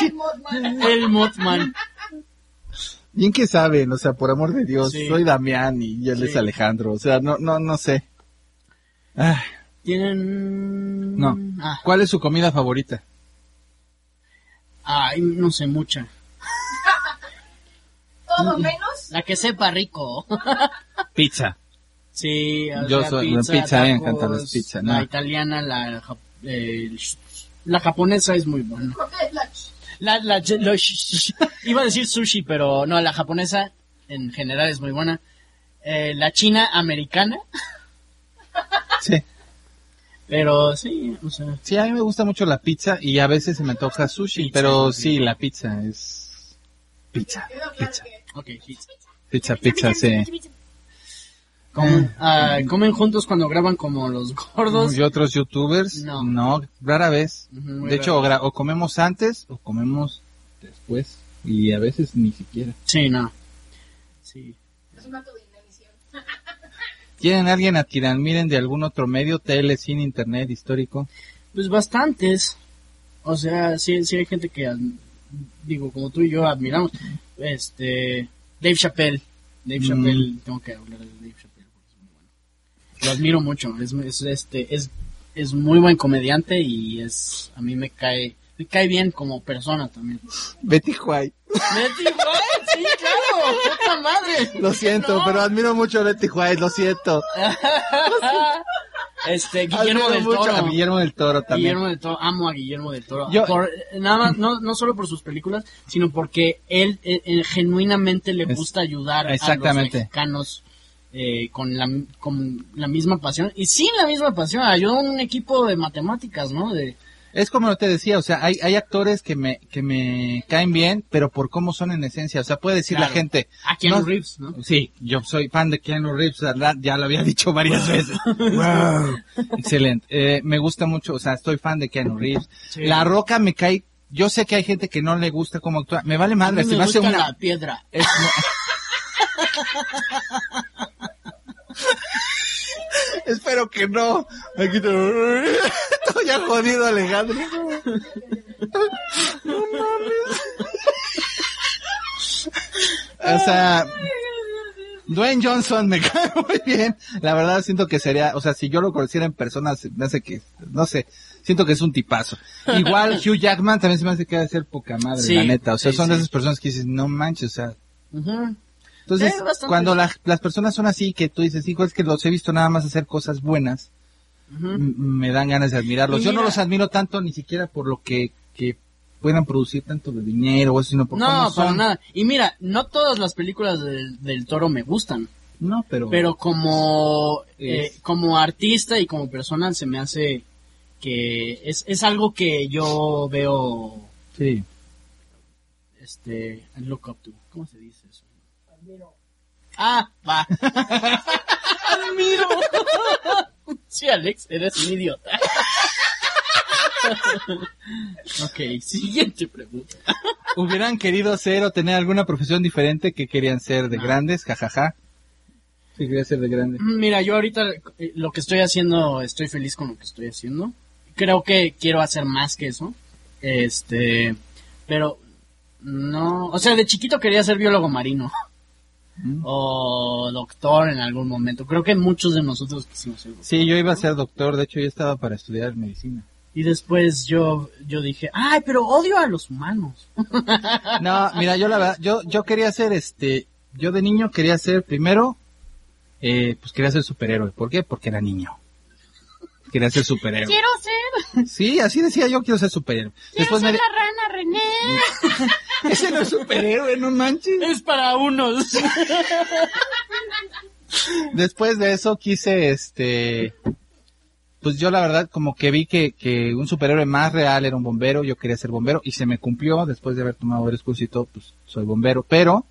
Speaker 3: El Mothman.
Speaker 2: El Mothman.
Speaker 1: Bien que saben, o sea, por amor de Dios,
Speaker 2: Sí.
Speaker 1: soy Damián y él
Speaker 2: Sí.
Speaker 1: es Alejandro, o sea, no, no, no sé. Ah,
Speaker 2: Tienen...
Speaker 1: no.
Speaker 2: Ah,
Speaker 1: ¿Cuál es su comida favorita?
Speaker 2: ay, no sé mucha.
Speaker 3: Todo menos.
Speaker 2: La que sepa rico.
Speaker 1: Pizza.
Speaker 2: Sí, o
Speaker 1: Yo
Speaker 2: sea,
Speaker 1: soy- la pizza, a mí me encantan las pizzas,
Speaker 2: La
Speaker 1: no.
Speaker 2: italiana, la, eh, la japonesa es muy buena. La, la, lo iba a decir sushi, pero no, la japonesa en general es muy buena. Eh, la china americana,
Speaker 1: Sí.
Speaker 2: pero sí, o sea,
Speaker 1: Sí, a mí me gusta mucho la pizza y a veces se me toca sushi,
Speaker 2: Pizza,
Speaker 1: pero
Speaker 2: sí.
Speaker 1: sí, la pizza es pizza, pizza,
Speaker 2: ok, pizza.
Speaker 1: pizza, pizza, sí.
Speaker 2: Comen, ah, comen juntos cuando graban como los gordos.
Speaker 1: ¿Y otros youtubers?
Speaker 2: No.
Speaker 1: No, rara vez.
Speaker 2: Ujú, muy
Speaker 1: De hecho, gra- o comemos antes o comemos después y a veces ni siquiera.
Speaker 2: Sí, no. Sí.
Speaker 3: Es un acto de inanición.
Speaker 1: ¿Tienen alguien a quien admiren de algún otro medio, tele, cine, internet, histórico?
Speaker 2: Pues bastantes. O sea, sí, sí hay gente que, digo, como tú y yo admiramos. Este, Dave Chappelle. Dave
Speaker 1: Mm.
Speaker 2: Chappelle, tengo que hablar de Dave Chappelle porque es muy bueno. Lo admiro mucho. Es, es, este, es, es muy buen comediante y es, a mí me cae, me cae bien como persona también.
Speaker 1: Betty White.
Speaker 2: Betty White, sí, claro, puta madre.
Speaker 1: Lo siento,
Speaker 2: No.
Speaker 1: pero admiro mucho a Betty White, lo siento.
Speaker 2: Este, Guillermo del
Speaker 1: mucho
Speaker 2: Toro.
Speaker 1: A Guillermo del Toro también.
Speaker 2: Guillermo del Toro, amo a Guillermo del Toro.
Speaker 1: Yo-
Speaker 2: Por- nada más, no, no solo por sus películas, sino porque él eh, eh, genuinamente le gusta ayudar a los mexicanos eh, con, la, con la misma pasión. Y sin la misma pasión, ayudó a un equipo de matemáticas, ¿no? De,
Speaker 1: Es como te decía, o sea, hay, hay actores que me, que me caen bien, pero por cómo son en esencia. O sea, puede decir la gente.
Speaker 2: a Keanu
Speaker 1: no-
Speaker 2: Reeves, ¿no?
Speaker 1: Sí, yo soy fan de Keanu Reeves, ¿verdad? ya lo había dicho varias veces. wow. Excelente. Eh, me gusta mucho, o sea, estoy fan de Keanu Reeves.
Speaker 2: Sí.
Speaker 1: La Roca me cae, yo sé que hay gente que no le gusta cómo actúa. Me vale
Speaker 2: A mí
Speaker 1: madre, se
Speaker 2: me
Speaker 1: me hace una...
Speaker 2: la piedra.
Speaker 1: Es- Espero que no. Aquí te- Estoy ya jodido, Alejandro. No mames. O sea, Dwayne Johnson me cae muy bien. La verdad siento que sería, o sea, si yo lo conociera en persona, me hace que, no sé, siento que es un tipazo. Igual Hugh Jackman también se me hace que de ser poca madre,
Speaker 2: Sí,
Speaker 1: la neta. O sea,
Speaker 2: sí,
Speaker 1: son de
Speaker 2: sí.
Speaker 1: esas personas que dices, no manches, o sea, entonces, cuando la- las personas son así, que tú dices, hijo, es que los he visto nada más hacer cosas buenas, Me dan ganas de admirarlos. Yo no los admiro tanto ni siquiera por lo que, que puedan producir tanto de dinero o eso, sino por cómo
Speaker 2: No, para
Speaker 1: son.
Speaker 2: nada. Y mira, no todas las películas del, del toro me gustan.
Speaker 1: No, pero...
Speaker 2: pero como
Speaker 1: Es-
Speaker 2: eh, como artista y como persona se me hace que es, es algo que yo veo
Speaker 1: Sí.
Speaker 2: este look up to cómo se dice eso ah va admiro sí Alex eres un idiota ok, siguiente pregunta.
Speaker 1: ¿Hubieran querido ser o tener alguna profesión diferente que querían ser de
Speaker 2: No.
Speaker 1: grandes? Jajaja. Sí, quería ser de grande.
Speaker 2: Mira, yo ahorita eh, lo que estoy haciendo, estoy feliz con lo que estoy haciendo. Creo que quiero hacer más que eso. Este, pero no, o sea, de chiquito quería ser biólogo marino.
Speaker 1: Mm.
Speaker 2: O doctor en algún momento. Creo que muchos de nosotros quisimos ser doctor.
Speaker 1: Sí, yo iba a ser doctor, de hecho yo estaba para estudiar medicina.
Speaker 2: Y después yo, yo dije, ay, pero odio a los humanos.
Speaker 1: No, mira, yo la verdad, yo, yo quería ser este, yo de niño quería ser primero, eh, pues quería ser superhéroe. ¿Por qué? Porque era niño. Quería ser superhéroe.
Speaker 3: Quiero ser,
Speaker 1: Sí, así decía yo, quiero ser superhéroe.
Speaker 3: quiero
Speaker 1: Después me
Speaker 3: ser
Speaker 1: di-
Speaker 3: la rana René.
Speaker 1: Ese no es superhéroe, no manches.
Speaker 2: Es para unos.
Speaker 1: Después de eso quise, este, pues yo la verdad como que vi que, que un superhéroe más real era un bombero, yo quería ser bombero y se me cumplió después de haber tomado varios y todo, pues soy bombero, pero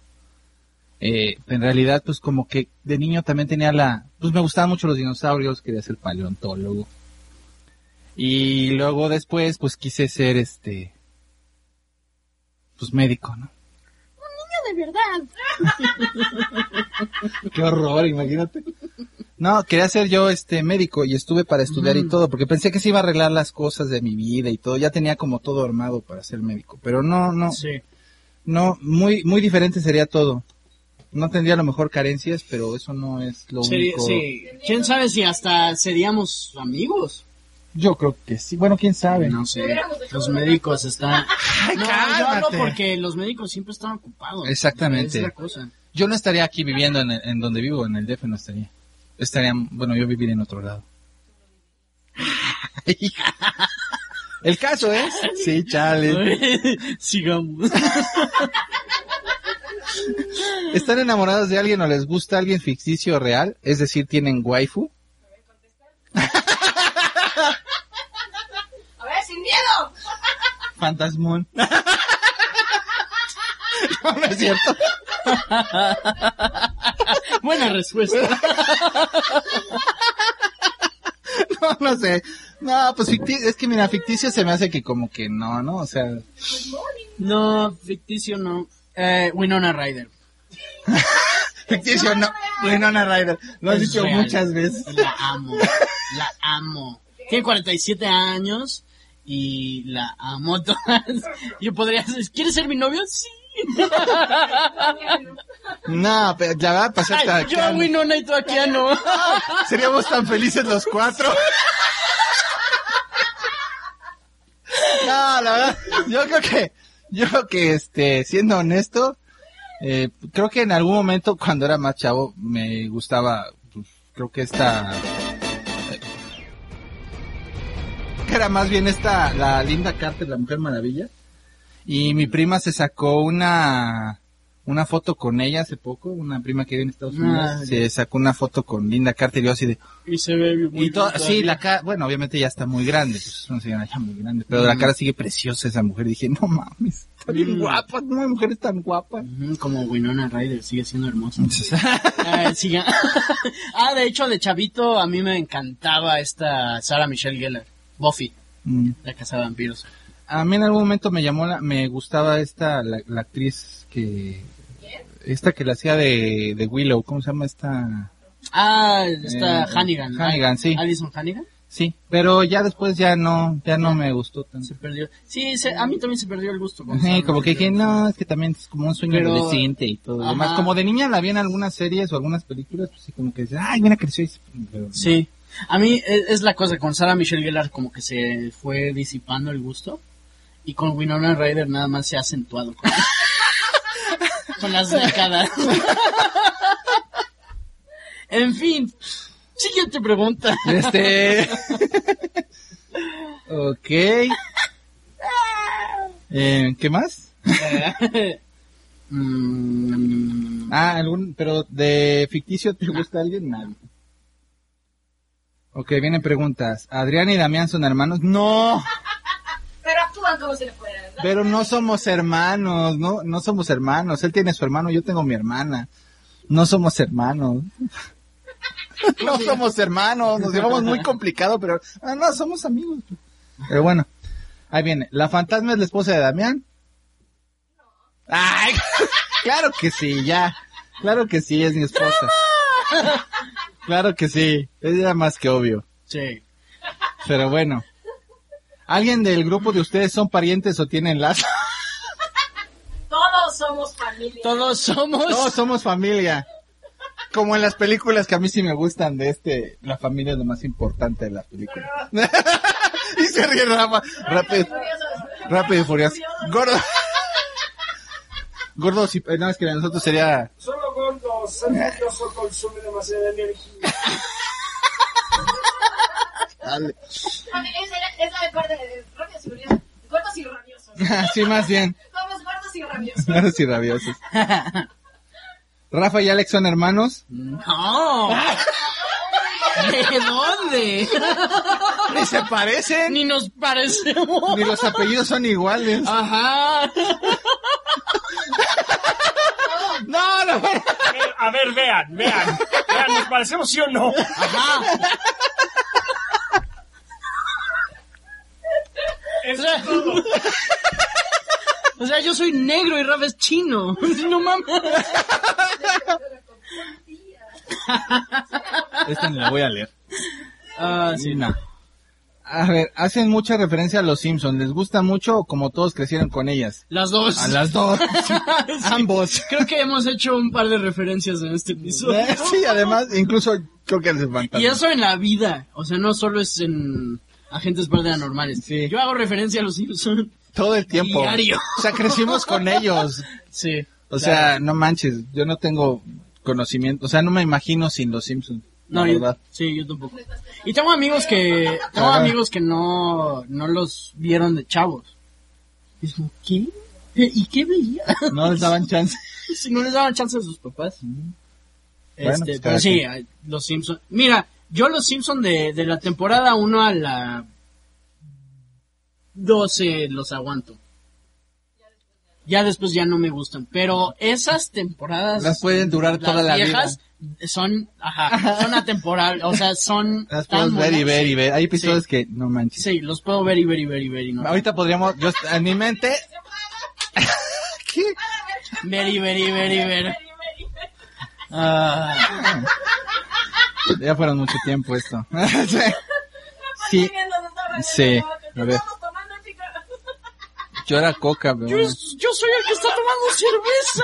Speaker 1: eh, en realidad pues como que de niño también tenía la, pues me gustaban mucho los dinosaurios, quería ser paleontólogo. Y luego después pues quise ser este, pues médico, ¿no?
Speaker 3: de verdad.
Speaker 1: Qué horror, imagínate. No, quería ser yo este médico y estuve para estudiar y todo, porque pensé que se iba a arreglar las cosas de mi vida y todo, ya tenía como todo armado para ser médico, pero no, no,
Speaker 2: Sí.
Speaker 1: no, muy, muy diferente sería todo. No tendría a lo mejor carencias, pero eso no es lo
Speaker 2: Sería-
Speaker 1: único.
Speaker 2: sí. ¿Quién sabe si hasta seríamos amigos?
Speaker 1: Yo creo que sí, bueno, quién sabe.
Speaker 2: No sé. Los médicos están... No, yo hablo porque los médicos siempre están ocupados.
Speaker 1: Exactamente.
Speaker 2: Es la cosa.
Speaker 1: Yo no estaría aquí viviendo en, el- en donde vivo, en el DF no estaría. Estaría, bueno, yo viviría en otro lado. El caso es, sí, chale.
Speaker 2: Sigamos.
Speaker 1: ¿Están enamorados de alguien o les gusta alguien ficticio o real? Es decir, tienen waifu.
Speaker 3: A ver, sin miedo.
Speaker 1: Fantasmón. no, no es cierto.
Speaker 2: Buena respuesta.
Speaker 1: No, no sé. No, pues ficticio, es que mira, ficticio se me hace que como que no, ¿no? O sea,
Speaker 2: No, ficticio no. Eh, Winona Ryder.
Speaker 1: ficticio no. Winona Ryder. Lo has
Speaker 2: Es
Speaker 1: dicho
Speaker 2: real.
Speaker 1: muchas veces.
Speaker 2: La amo. La amo. Tiene 47 años y la amo todas. Yo podría decir, ¿quieres ser mi novio? Sí.
Speaker 1: No, pero la verdad, para ser
Speaker 2: Ay,
Speaker 1: tan-
Speaker 2: yo a Winona y tú a Keanu.
Speaker 1: Seríamos tan felices los cuatro. No, la verdad, yo creo que, yo creo que, este, siendo honesto, eh, creo que en algún momento cuando era más chavo me gustaba, pues, creo que esta, que era más bien esta, la Linda Carter, la Mujer Maravilla, y mi prima se sacó una, una foto con ella hace poco, una prima que vive en Estados Unidos,
Speaker 2: Ah,
Speaker 1: se sacó una foto con Linda Carter y yo así de,
Speaker 2: Y se ve muy
Speaker 1: y sí, la cara, bueno, obviamente ya está muy grande, pues es una señora ya muy grande, pero la cara sigue preciosa esa mujer. Y dije, no mames, está bien
Speaker 2: Mm.
Speaker 1: guapa, no hay mujeres tan guapas.
Speaker 2: Como Winona Ryder, sigue siendo hermosa. Ah, ah, de hecho, de chavito a mí me encantaba esta Sarah Michelle Gellar. Buffy,
Speaker 1: Mm.
Speaker 2: la casa de vampiros.
Speaker 1: A mí en algún momento me llamó, la, me gustaba esta, la, la actriz que, esta que la hacía de, de Willow, ¿cómo se llama esta?
Speaker 2: Ah, está
Speaker 1: Eh,
Speaker 2: Hannigan.
Speaker 1: Hannigan, sí.
Speaker 2: Alison Hannigan.
Speaker 1: Sí, pero ya después ya no, ya no me gustó tanto.
Speaker 2: Se perdió. Sí, se- a mí también se perdió el gusto.
Speaker 1: Sí, como que dije, no, es que también es como un sueño
Speaker 2: Pero-
Speaker 1: adolescente y todo. lo
Speaker 2: Ajá.
Speaker 1: demás. Como de niña la vi en algunas series o algunas películas, pues sí, como que ay, mira, creció. y-
Speaker 2: Sí. A mí es, es la cosa, con Sarah Michelle Gellar como que se fue disipando el gusto. Y con Winona Ryder nada más se ha acentuado. Con, con las décadas. en fin. Siguiente pregunta.
Speaker 1: Este. ok. Eh, ¿Qué más?
Speaker 2: Mm,
Speaker 1: Ah, algún, pero de ficticio te gusta alguien? Nadie. Ok, vienen preguntas. ¿Adrián y Damián son hermanos? No,
Speaker 3: como si le fueran. ¿verdad?
Speaker 1: pero no somos hermanos, no, no somos hermanos. Él tiene su hermano, yo tengo mi hermana. No somos hermanos. no somos hermanos, nos llevamos muy complicado, pero ah, no, somos amigos. Pero bueno, Ahí viene. ¿La fantasma es la esposa de Damián? Ay, claro que sí, ya. Claro que sí, es mi esposa. Claro que sí. Es ya más que obvio.
Speaker 2: Sí.
Speaker 1: Pero bueno. ¿Alguien del grupo de ustedes son parientes o tienen lazo?
Speaker 3: Todos somos familia.
Speaker 2: Todos somos.
Speaker 1: Todos somos familia. Como en las películas que a mí sí me gustan de este, la familia es lo más importante de la película. y se ríe Rafa. Rápido, rápido y furioso. Gordo. Gordo, si, no, es que nosotros sería...
Speaker 4: Solo gordo, ser nervioso consume demasiada energía.
Speaker 1: Dale.
Speaker 3: Esa de parte de rápidos y furiosos. Gordos y rabiosos.
Speaker 1: sí, más bien.
Speaker 3: Somos gordos y rabiosos.
Speaker 1: Gordos y rabiosos. Rafa y Alex son hermanos.
Speaker 2: No. ¿De dónde?
Speaker 1: Ni se parecen.
Speaker 2: Ni nos parecemos.
Speaker 1: Ni los apellidos son iguales.
Speaker 2: Ajá.
Speaker 1: No, no.
Speaker 4: Eh, A ver, vean, vean. Vean, ¿nos parecemos sí o no?
Speaker 2: Ajá.
Speaker 4: Eso es todo.
Speaker 2: O sea, yo soy negro y Rafa es chino. No mames.
Speaker 1: Esta ni la voy a leer.
Speaker 2: Ah, sí.
Speaker 1: No. A ver, hacen mucha referencia a los Simpsons. ¿Les gusta mucho o como todos crecieron con ellas?
Speaker 2: Las dos.
Speaker 1: A las dos.
Speaker 2: Sí.
Speaker 1: Ambos.
Speaker 2: Creo que hemos hecho un par de referencias en este episodio.
Speaker 1: Sí, además, incluso creo que les
Speaker 2: Y
Speaker 1: fantasma.
Speaker 2: eso en la vida. O sea, no solo es en agentes paranormales.
Speaker 1: Sí.
Speaker 2: Yo hago referencia a los Simpsons.
Speaker 1: Todo el tiempo.
Speaker 2: Diario.
Speaker 1: O sea, crecimos con ellos.
Speaker 2: Sí.
Speaker 1: O sea, no manches, yo no tengo conocimiento, o sea, no me imagino sin los Simpsons.
Speaker 2: No, yo,
Speaker 1: verdad.
Speaker 2: sí, yo tampoco. Y tengo amigos que, tengo amigos que no, no los vieron de chavos. Y es como, ¿qué? ¿Y qué veía?
Speaker 1: No les daban chance.
Speaker 2: si no les daban chance a sus papás.
Speaker 1: Bueno,
Speaker 2: Este,
Speaker 1: pues,
Speaker 2: pero sí, los Simpsons. Mira, yo los Simpsons de, de la temporada 1 a la 12 los aguanto. Ya después ya no me gustan, pero esas temporadas
Speaker 1: Las pueden durar
Speaker 2: las
Speaker 1: toda la
Speaker 2: viejas son, ajá, son atemporales, o sea, son
Speaker 1: Las puedes ver y ver y ver. Hay episodios
Speaker 2: Sí.
Speaker 1: que no manches.
Speaker 2: Sí, los puedo ver y ver y ver y ver y no.
Speaker 1: Ahorita podríamos, yo en mi mente. ¿Qué?
Speaker 2: Ver y ver y ver y ver. Ah,
Speaker 1: Ya fueron mucho tiempo esto. sí. Sí. Sí. A ver. Yo era coca, pero
Speaker 2: yo, soy el que está tomando cerveza.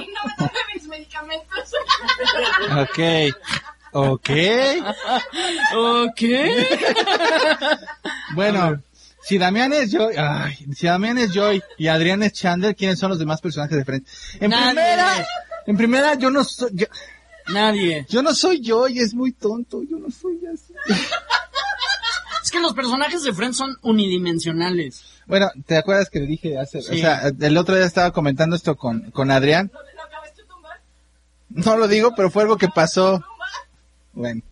Speaker 3: Y no me tomen mis medicamentos.
Speaker 1: Ok. Ok.
Speaker 2: Ok.
Speaker 1: Bueno, si Damián es Joy, ay, si Damián es Joy y Adrián es Chandler, ¿quiénes son los demás personajes de Friends? En
Speaker 2: Nadie.
Speaker 1: primera, en primera yo no soy, yo,
Speaker 2: Nadie.
Speaker 1: yo no soy Joy, es muy tonto, yo no soy así.
Speaker 2: Es que los personajes de Friends son unidimensionales.
Speaker 1: Bueno, ¿te acuerdas que le dije hace, o sea, el otro día estaba comentando esto con, con Adrián? No lo digo, pero fue algo que pasó. Bueno,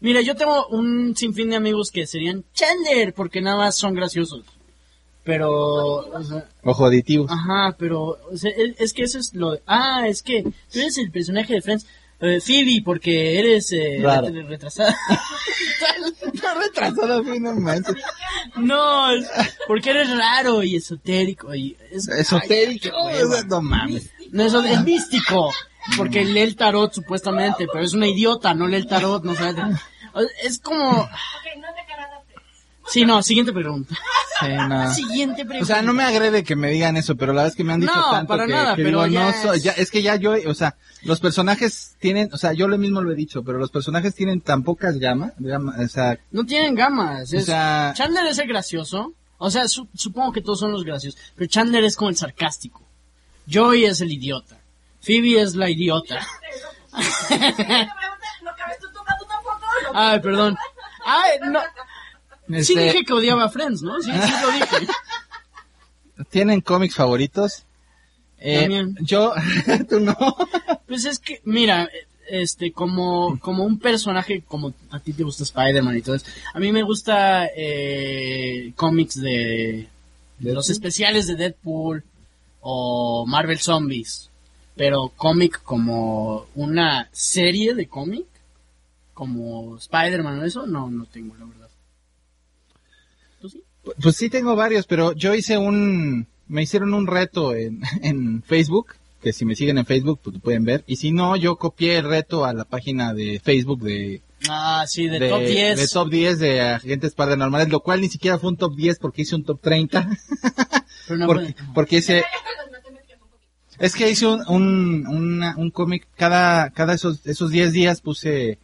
Speaker 2: Mira, yo tengo un sinfín de amigos que serían Chandler porque nada más son graciosos. Pero, o sea,
Speaker 1: ojo aditivo.
Speaker 2: ajá, pero o sea, es, es que eso es lo... Ah, es que tú eres el personaje de Friends. Eh, Phoebe, porque eres eh,
Speaker 1: Raro.
Speaker 2: retrasada.
Speaker 1: No retrasado, fui, no manches.
Speaker 2: no, es porque eres raro y esotérico. Y es,
Speaker 1: Esotérico,
Speaker 2: Ay, hueva.
Speaker 1: no mames.
Speaker 2: No, eso es místico. Porque lee el tarot supuestamente, pero es una idiota, no lee el tarot, no sabe. Es como... Sí, no, siguiente pregunta.
Speaker 1: Sí, no.
Speaker 2: Siguiente pregunta.
Speaker 1: O sea, no me agrede que me digan eso, pero la verdad es que me han dicho
Speaker 2: No,
Speaker 1: tanto
Speaker 2: para
Speaker 1: que,
Speaker 2: nada,
Speaker 1: que
Speaker 2: pero
Speaker 1: digo,
Speaker 2: ya
Speaker 1: no
Speaker 2: es-
Speaker 1: ya- es que ya yo, o sea, los personajes tienen, o sea, yo lo mismo lo he dicho, pero los personajes tienen tan pocas gamas, gama- o sea,
Speaker 2: No tienen gamas.
Speaker 1: O
Speaker 2: Es,
Speaker 1: sea-
Speaker 2: Chandler es el gracioso. O sea, su- supongo que todos son los graciosos. Pero Chandler es como el sarcástico. Joey es el idiota. Phoebe es la idiota. Ay, perdón. Ay, no. Sí
Speaker 1: este,
Speaker 2: dije que odiaba a Friends, ¿no? Sí, sí lo dije.
Speaker 1: ¿tienen cómics favoritos? Eh,
Speaker 2: También.
Speaker 1: yo, tú no.
Speaker 2: Pues es que, mira, este, como, como un personaje, como a ti te gusta Spider-Man y todo eso, a mí me gusta eh, cómics de, de los especiales de Deadpool o Marvel Zombies, pero cómic como una serie de cómic, como Spider-Man o eso, no, no tengo, la verdad.
Speaker 1: Pues sí tengo varios, pero yo hice un, me hicieron un reto en, en Facebook, que si me siguen en Facebook, pues lo pueden ver. Y si no, yo copié el reto a la página de Facebook de,
Speaker 2: Ah, sí, de,
Speaker 1: de
Speaker 2: top 10.
Speaker 1: de top 10 de agentes paranormales, lo cual ni siquiera fue un top 10 porque hice un top 30.
Speaker 2: Pero no
Speaker 1: porque, porque hice, es que hice un, un, una- un cómic, cada, cada esos, esos 10 días puse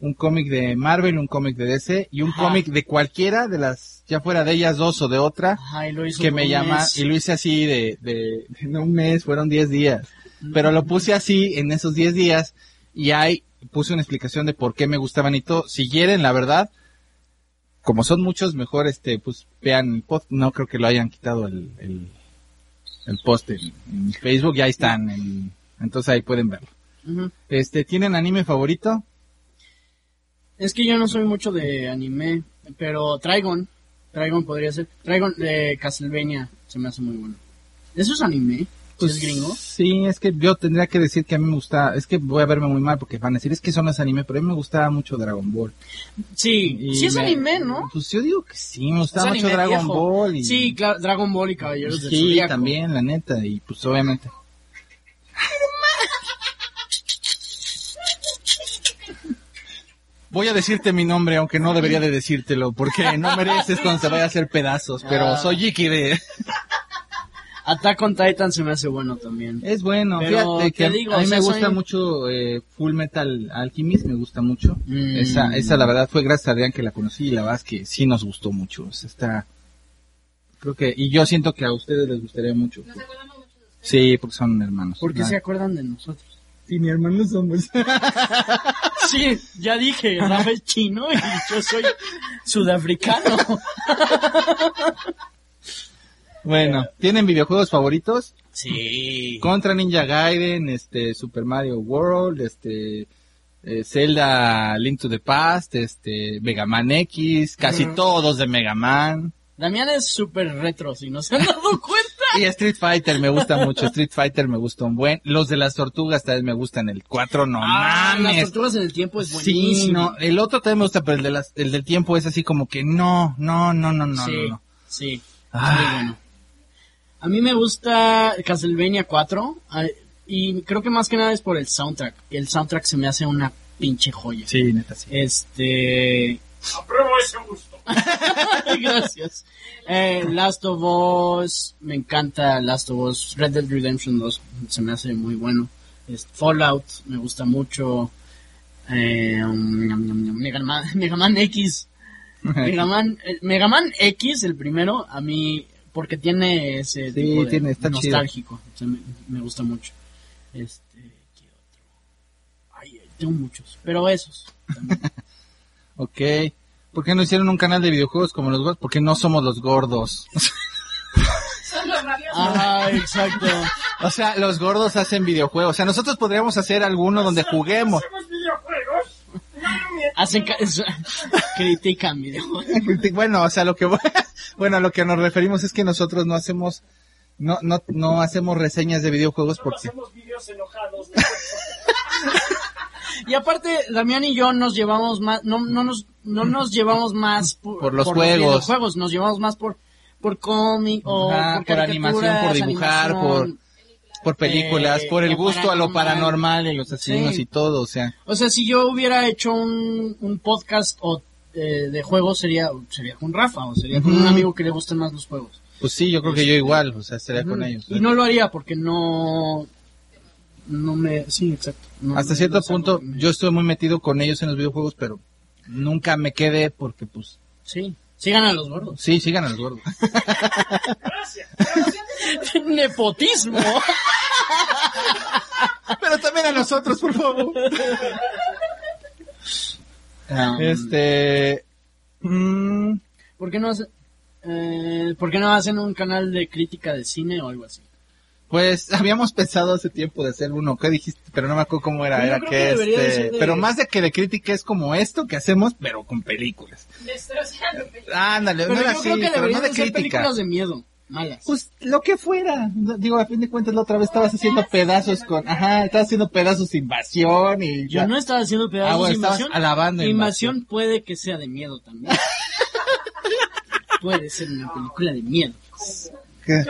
Speaker 1: un cómic de Marvel, un cómic de DC y un cómic de cualquiera de las, ya fuera de ellas dos o de otra,
Speaker 2: Ajá, y lo hizo
Speaker 1: que me llama,
Speaker 2: mes.
Speaker 1: y lo hice así de, de, de no un mes, fueron 10 días. Pero lo puse así en esos 10 días y ahí puse una explicación de por qué me gustaban y todo. Si quieren, la verdad, como son muchos, mejor este, pues vean el post. No creo que lo hayan quitado el, el, el post en, en Facebook, ya están. en- entonces ahí pueden verlo. Este, ¿tienen anime favorito?
Speaker 2: Es que yo no soy mucho de anime, pero Trigon, Trigon podría ser. Trigon de Castlevania se me hace muy bueno. ¿Eso es anime? ¿Sí
Speaker 1: Pues,
Speaker 2: ¿Es gringo?
Speaker 1: Sí, es que yo tendría que decir que a mí me gusta, es que voy a verme muy mal porque van a decir, es que son los anime, pero a mí me gustaba mucho Dragon Ball.
Speaker 2: Sí,
Speaker 1: Y
Speaker 2: sí es
Speaker 1: me-
Speaker 2: anime, ¿no?
Speaker 1: Pues yo digo que sí, me
Speaker 2: Es
Speaker 1: gustaba mucho Dragon
Speaker 2: viejo.
Speaker 1: Ball y...
Speaker 2: Sí, claro, Dragon Ball y Caballeros del
Speaker 1: Sí, también, la neta, y pues obviamente. Voy a decirte mi nombre, aunque no debería de decírtelo, porque no mereces cuando se vaya a hacer pedazos, pero
Speaker 2: Ah.
Speaker 1: soy Iki de...
Speaker 2: Attack on Titan se me hace bueno también.
Speaker 1: Es bueno,
Speaker 2: Pero,
Speaker 1: fíjate que
Speaker 2: te
Speaker 1: a,
Speaker 2: digo,
Speaker 1: a mí
Speaker 2: o sea,
Speaker 1: me gusta
Speaker 2: soy-
Speaker 1: mucho eh, Full Metal Alchemist, me gusta mucho.
Speaker 2: Mm.
Speaker 1: Esa, esa la verdad fue gracias a Adrián que la conocí y la verdad es que sí nos gustó mucho. O sea, está, creo que, y yo siento que a ustedes les gustaría mucho. Sí, porque son hermanos.
Speaker 2: ¿Por qué
Speaker 1: Ah.
Speaker 2: se acuerdan de nosotros?
Speaker 1: Sí, mi hermano somos.
Speaker 2: Sí, ya dije, Rafa es chino y yo soy sudafricano.
Speaker 1: bueno, ¿tienen videojuegos favoritos?
Speaker 2: Sí.
Speaker 1: Contra Ninja Gaiden, este, Super Mario World, este, eh, Zelda Link to the Past, este, Mega Man X, casi todos de Mega Man.
Speaker 2: Damián es súper retro, si no se han dado cuenta.
Speaker 1: Y Street Fighter me gusta mucho, Street Fighter me gusta un buen. Los de las tortugas tal vez me gustan, el 4 no
Speaker 2: Ah, las
Speaker 1: mames.
Speaker 2: tortugas en el tiempo es
Speaker 1: Sí,
Speaker 2: buenísimo.
Speaker 1: no, el otro también me gusta, pero el, de las, el del tiempo es así como que no, no, no, no, no,
Speaker 2: sí,
Speaker 1: no, no.
Speaker 2: sí.
Speaker 1: Ah.
Speaker 2: Muy bueno. A mí me gusta Castlevania 4 ay, y creo que más que nada es por el soundtrack. El soundtrack se me hace una pinche joya.
Speaker 1: Sí, neta, sí.
Speaker 2: Este...
Speaker 4: Apruebo ese gusto.
Speaker 2: Gracias. Eh, Last of Us, me encanta Last of Us. Red Dead Redemption 2 se me hace muy bueno. Fallout me gusta mucho. Eh, um, Mega, Man, Mega Man X. Mega Man, Mega Man X, el primero, a mí, porque tiene ese
Speaker 1: Sí,
Speaker 2: tipo de
Speaker 1: tiene- está chido.
Speaker 2: nostálgico. O sea, me, me gusta mucho. Este, ¿qué otro? Ay, tengo muchos, pero esos. también.
Speaker 1: Ok. ¿Por qué no hicieron un canal de videojuegos como los gordos? Porque no somos los gordos.
Speaker 2: Ah, exacto.
Speaker 1: o sea, los gordos hacen videojuegos. O sea, nosotros podríamos hacer alguno donde juguemos.
Speaker 4: ¿Hacemos videojuegos? No, no mientas.
Speaker 2: Hacen ca- critican videojuegos.
Speaker 1: Bueno, o sea, lo que bueno, a lo que nos referimos es que nosotros no hacemos no no no hacemos reseñas de videojuegos porque
Speaker 4: hacemos videos enojados.
Speaker 2: Y aparte, Damián y yo nos llevamos más, no, no nos, no nos llevamos más por,
Speaker 1: Por los juegos.
Speaker 2: videojuegos, nos llevamos más por, por cómic o
Speaker 1: Ajá, por animación, por dibujar,
Speaker 2: animación.
Speaker 1: por películas,
Speaker 2: Eh,
Speaker 1: por el gusto a lo
Speaker 2: paranormal.
Speaker 1: y los asesinos
Speaker 2: Sí.
Speaker 1: y todo, o sea,
Speaker 2: O sea, si yo hubiera hecho un, un podcast o, eh, de juegos, sería, sería con Rafa o sería con un amigo que le gusten más los juegos.
Speaker 1: pues sí, yo creo que yo igual, o sea, estaría con ellos.
Speaker 2: Y no lo haría porque no, no me, sí, exacto. No-
Speaker 1: Hasta cierto punto yo estoy muy metido con ellos en los videojuegos, pero nunca me quedé porque pues
Speaker 2: Sí, sigan a los gordos.
Speaker 1: sí, sigan a los gordos.
Speaker 4: Gracias.
Speaker 2: Nepotismo.
Speaker 1: pero también a nosotros, por favor.
Speaker 2: Um,
Speaker 1: Este mm,
Speaker 2: ¿Por qué no hace- eh, ¿Por qué no hacen un canal de crítica de cine o algo así?
Speaker 1: Pues habíamos pensado hace tiempo de hacer uno, ¿qué dijiste? Pero no me acuerdo cómo era,
Speaker 2: Yo
Speaker 1: era que, este,
Speaker 2: de-
Speaker 1: pero más de que de crítica es como esto que hacemos, pero con películas. Ándale,
Speaker 2: Pero
Speaker 1: no era
Speaker 2: yo
Speaker 1: así,
Speaker 2: creo que
Speaker 1: pero no de crítica.
Speaker 2: películas de miedo, malas.
Speaker 1: Pues lo que fuera, digo, a fin de cuentas la otra vez estabas haciendo pedazos con, ajá, estabas haciendo pedazos invasión y
Speaker 2: Yo no estaba haciendo pedazos
Speaker 1: Ah, bueno,
Speaker 2: invasión.
Speaker 1: alabando
Speaker 2: invasión puede que sea de miedo también. puede ser una película de miedo.
Speaker 1: ¿Qué?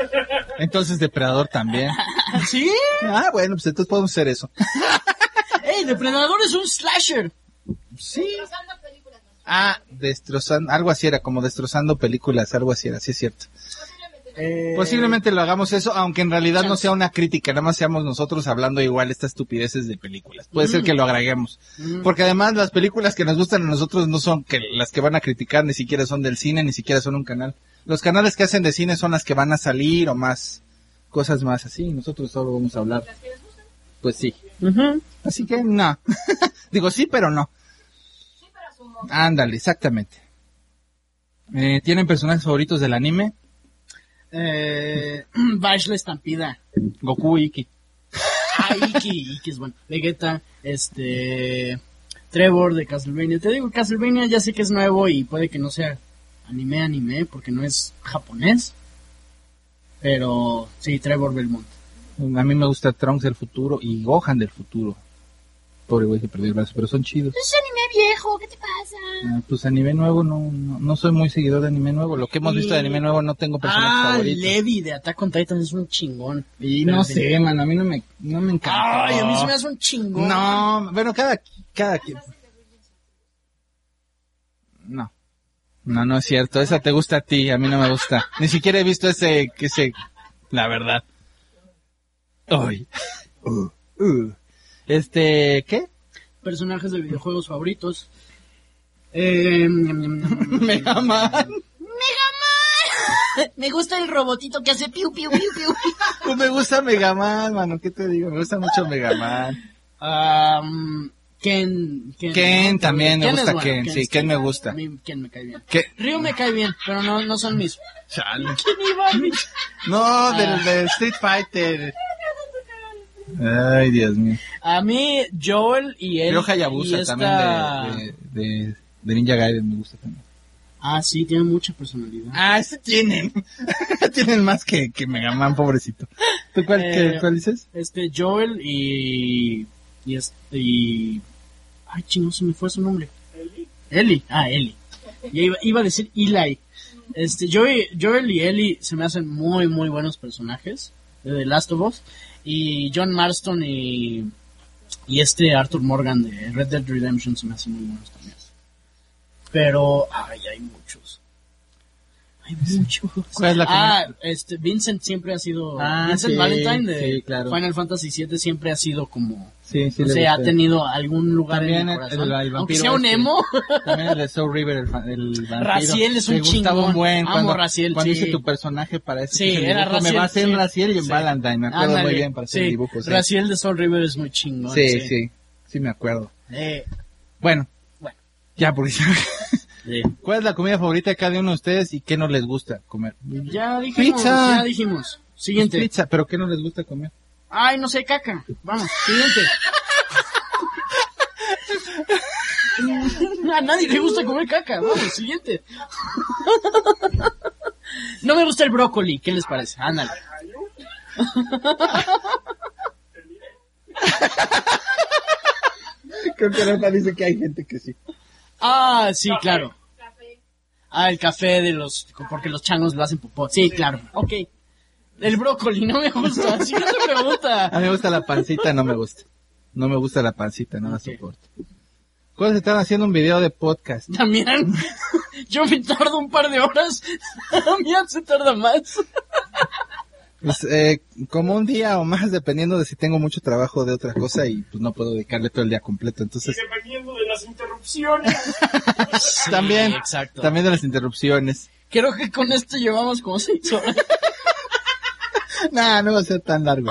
Speaker 1: Entonces Depredador también.
Speaker 2: ¿Sí?
Speaker 1: Ah, bueno, pues entonces podemos hacer eso.
Speaker 2: ¡Ey, Depredador es un slasher!
Speaker 1: Sí. Ah, destrozando, algo así era, como destrozando películas, algo así era, sí es cierto.
Speaker 2: Eh,
Speaker 1: Posiblemente lo hagamos eso, aunque en realidad no sea una crítica, nada más seamos nosotros hablando igual estas estupideces de películas. Puede ser que lo agreguemos.
Speaker 2: Mm.
Speaker 1: Porque además las películas que nos gustan a nosotros no son que las que van a criticar, ni siquiera son del cine, ni siquiera son un canal. Los canales que hacen de cine son las que van a salir o más cosas más así. Nosotros solo vamos a hablar. Pues sí.
Speaker 2: Ujú.
Speaker 1: Así que no. Digo sí, pero no. Ándale, exactamente. Eh, ¿Tienen personajes favoritos del anime?
Speaker 2: Eh, Bash la estampida.
Speaker 1: Goku, Iki.
Speaker 2: Ah, Iki, Iki es bueno. Vegeta, este... Trevor de Castlevania. Te digo, Castlevania ya sé que es nuevo y puede que no sea anime, anime, porque no es japonés. Pero sí, Trevor Belmont.
Speaker 1: A mí me gusta Trunks del futuro y Gohan del futuro. Pobre güey que perdió el brazo, pero son chidos.
Speaker 3: Es anime viejo, ¿qué te pasa?
Speaker 1: Ah, pues anime nuevo no, no, no soy muy seguidor de anime nuevo. Lo que hemos visto de anime nuevo no tengo personajes
Speaker 2: Ah,
Speaker 1: favoritos.
Speaker 2: Levi de Attack on Titan es un chingón.
Speaker 1: Y
Speaker 2: Pero
Speaker 1: no
Speaker 2: sí.
Speaker 1: sé, mano, a mí no me, no me encanta.
Speaker 2: Ay, a mí se me hace un chingón.
Speaker 1: No, bueno, cada, cada quien. No. No, no es cierto. Esa te gusta a ti, a mí no me gusta. Ni siquiera he visto ese, que ese, la verdad. Ay. Uh, uh. Este, ¿qué?
Speaker 2: Personajes de videojuegos favoritos. Eh,
Speaker 1: Mega Man.
Speaker 2: me gusta el robotito que hace piu piu piu piu.
Speaker 1: Pues me gusta Mega Man, mano, ¿qué te digo? Me gusta mucho Mega Man.
Speaker 2: Ken, Ken,
Speaker 1: Ken
Speaker 2: ¿no?
Speaker 1: también, me gusta
Speaker 2: bueno,
Speaker 1: Ken, sí, Ken me gusta.
Speaker 2: A mí Ken me cae bien. Ryu me cae bien, pero no, no son mis.
Speaker 1: Chale.
Speaker 2: ¿Quién iba?
Speaker 1: No, del, del Street Fighter. Ay, Dios mío.
Speaker 2: A mí, Joel y él. Y
Speaker 1: Hayabusa
Speaker 2: esta-
Speaker 1: también de, de, de, de Ninja Gaiden me gusta también.
Speaker 2: Ah, sí, tiene mucha personalidad.
Speaker 1: Ah, ese tienen. tienen más que, que Mega Man, pobrecito. ¿Tú cuál,
Speaker 2: Eh,
Speaker 1: qué- cuál dices?
Speaker 2: Este, Joel y. Y este. Y. Ay, chino, se me fue su nombre. Eli. Eli, ah, Eli. Ya iba, iba a decir Eli. Este, Joel, Joel y Eli se me hacen muy, muy buenos personajes de The Last of Us. Y John Marston y. Y este Arthur Morgan de Red Dead Redemption se me hacen muy buenos también. Pero. Ay, hay muchos. Hay muchos.
Speaker 1: ¿Cuál es la
Speaker 2: Ah, este, Vincent siempre ha sido.
Speaker 1: Ah,
Speaker 2: Vincent
Speaker 1: sí,
Speaker 2: Valentine de
Speaker 1: sí, claro.
Speaker 2: Final Fantasy VII siempre ha sido como.
Speaker 1: Sí, sí,
Speaker 2: o sea, ha tenido algún lugar
Speaker 1: También
Speaker 2: en
Speaker 1: el-
Speaker 2: corazón.
Speaker 1: el- el
Speaker 2: Aunque
Speaker 1: vampiro
Speaker 2: sea un
Speaker 1: este.
Speaker 2: emo.
Speaker 1: También el de Soul River, el, el vampiro.
Speaker 2: Raziel es un
Speaker 1: Me
Speaker 2: chingón.
Speaker 1: un buen.
Speaker 2: Amo
Speaker 1: Cuando,
Speaker 2: Raziel,
Speaker 1: cuando
Speaker 2: sí.
Speaker 1: hice tu personaje para ese
Speaker 2: Sí,
Speaker 1: ese
Speaker 2: era
Speaker 1: dibujo, Me
Speaker 2: Raziel,
Speaker 1: va a hacer
Speaker 2: sí.
Speaker 1: Raziel y en
Speaker 2: Sí.
Speaker 1: Valentine, me acuerdo
Speaker 2: Ándale,
Speaker 1: muy bien para el dibujo. Sí,
Speaker 2: Raziel de Soul River es muy chingón.
Speaker 1: sí,
Speaker 2: Sí,
Speaker 1: sí, me acuerdo.
Speaker 2: Eh,
Speaker 1: Bueno,
Speaker 2: bueno.
Speaker 1: ya, porque
Speaker 2: eh,
Speaker 1: ¿Cuál es la comida favorita de cada uno de ustedes y qué no les gusta comer?
Speaker 2: Ya dijimos,
Speaker 1: Pizza.
Speaker 2: ya dijimos. Siguiente.
Speaker 1: Pizza, pero ¿qué no les gusta comer?
Speaker 2: Ay, no sé, caca. Vamos, siguiente. A nadie le gusta comer caca. Vamos, siguiente. No me gusta el brócoli. ¿Qué les parece? Ándale.
Speaker 1: Creo que Rafa dice que hay gente que sí.
Speaker 2: Ah, sí, claro. Ah, el café de los... Porque los changos lo hacen popó. Sí, claro. Ok. El brócoli no me gusta. Siguiente pregunta.
Speaker 1: A mí me gusta la pancita, no me gusta. No me gusta la pancita, no la soporto. ¿Cuándo se están haciendo un video de podcast?
Speaker 2: Damián, yo me tardo un par de horas. Damián se tarda más.
Speaker 1: Pues, eh, como un día o más, dependiendo de si tengo mucho trabajo de otra cosa y pues no puedo dedicarle todo el día completo. Entonces,
Speaker 4: Dependiendo de las interrupciones.
Speaker 1: también,
Speaker 2: exacto.
Speaker 1: también de las interrupciones.
Speaker 2: Creo que con esto llevamos como seis horas.
Speaker 1: Nah, no va a ser tan largo.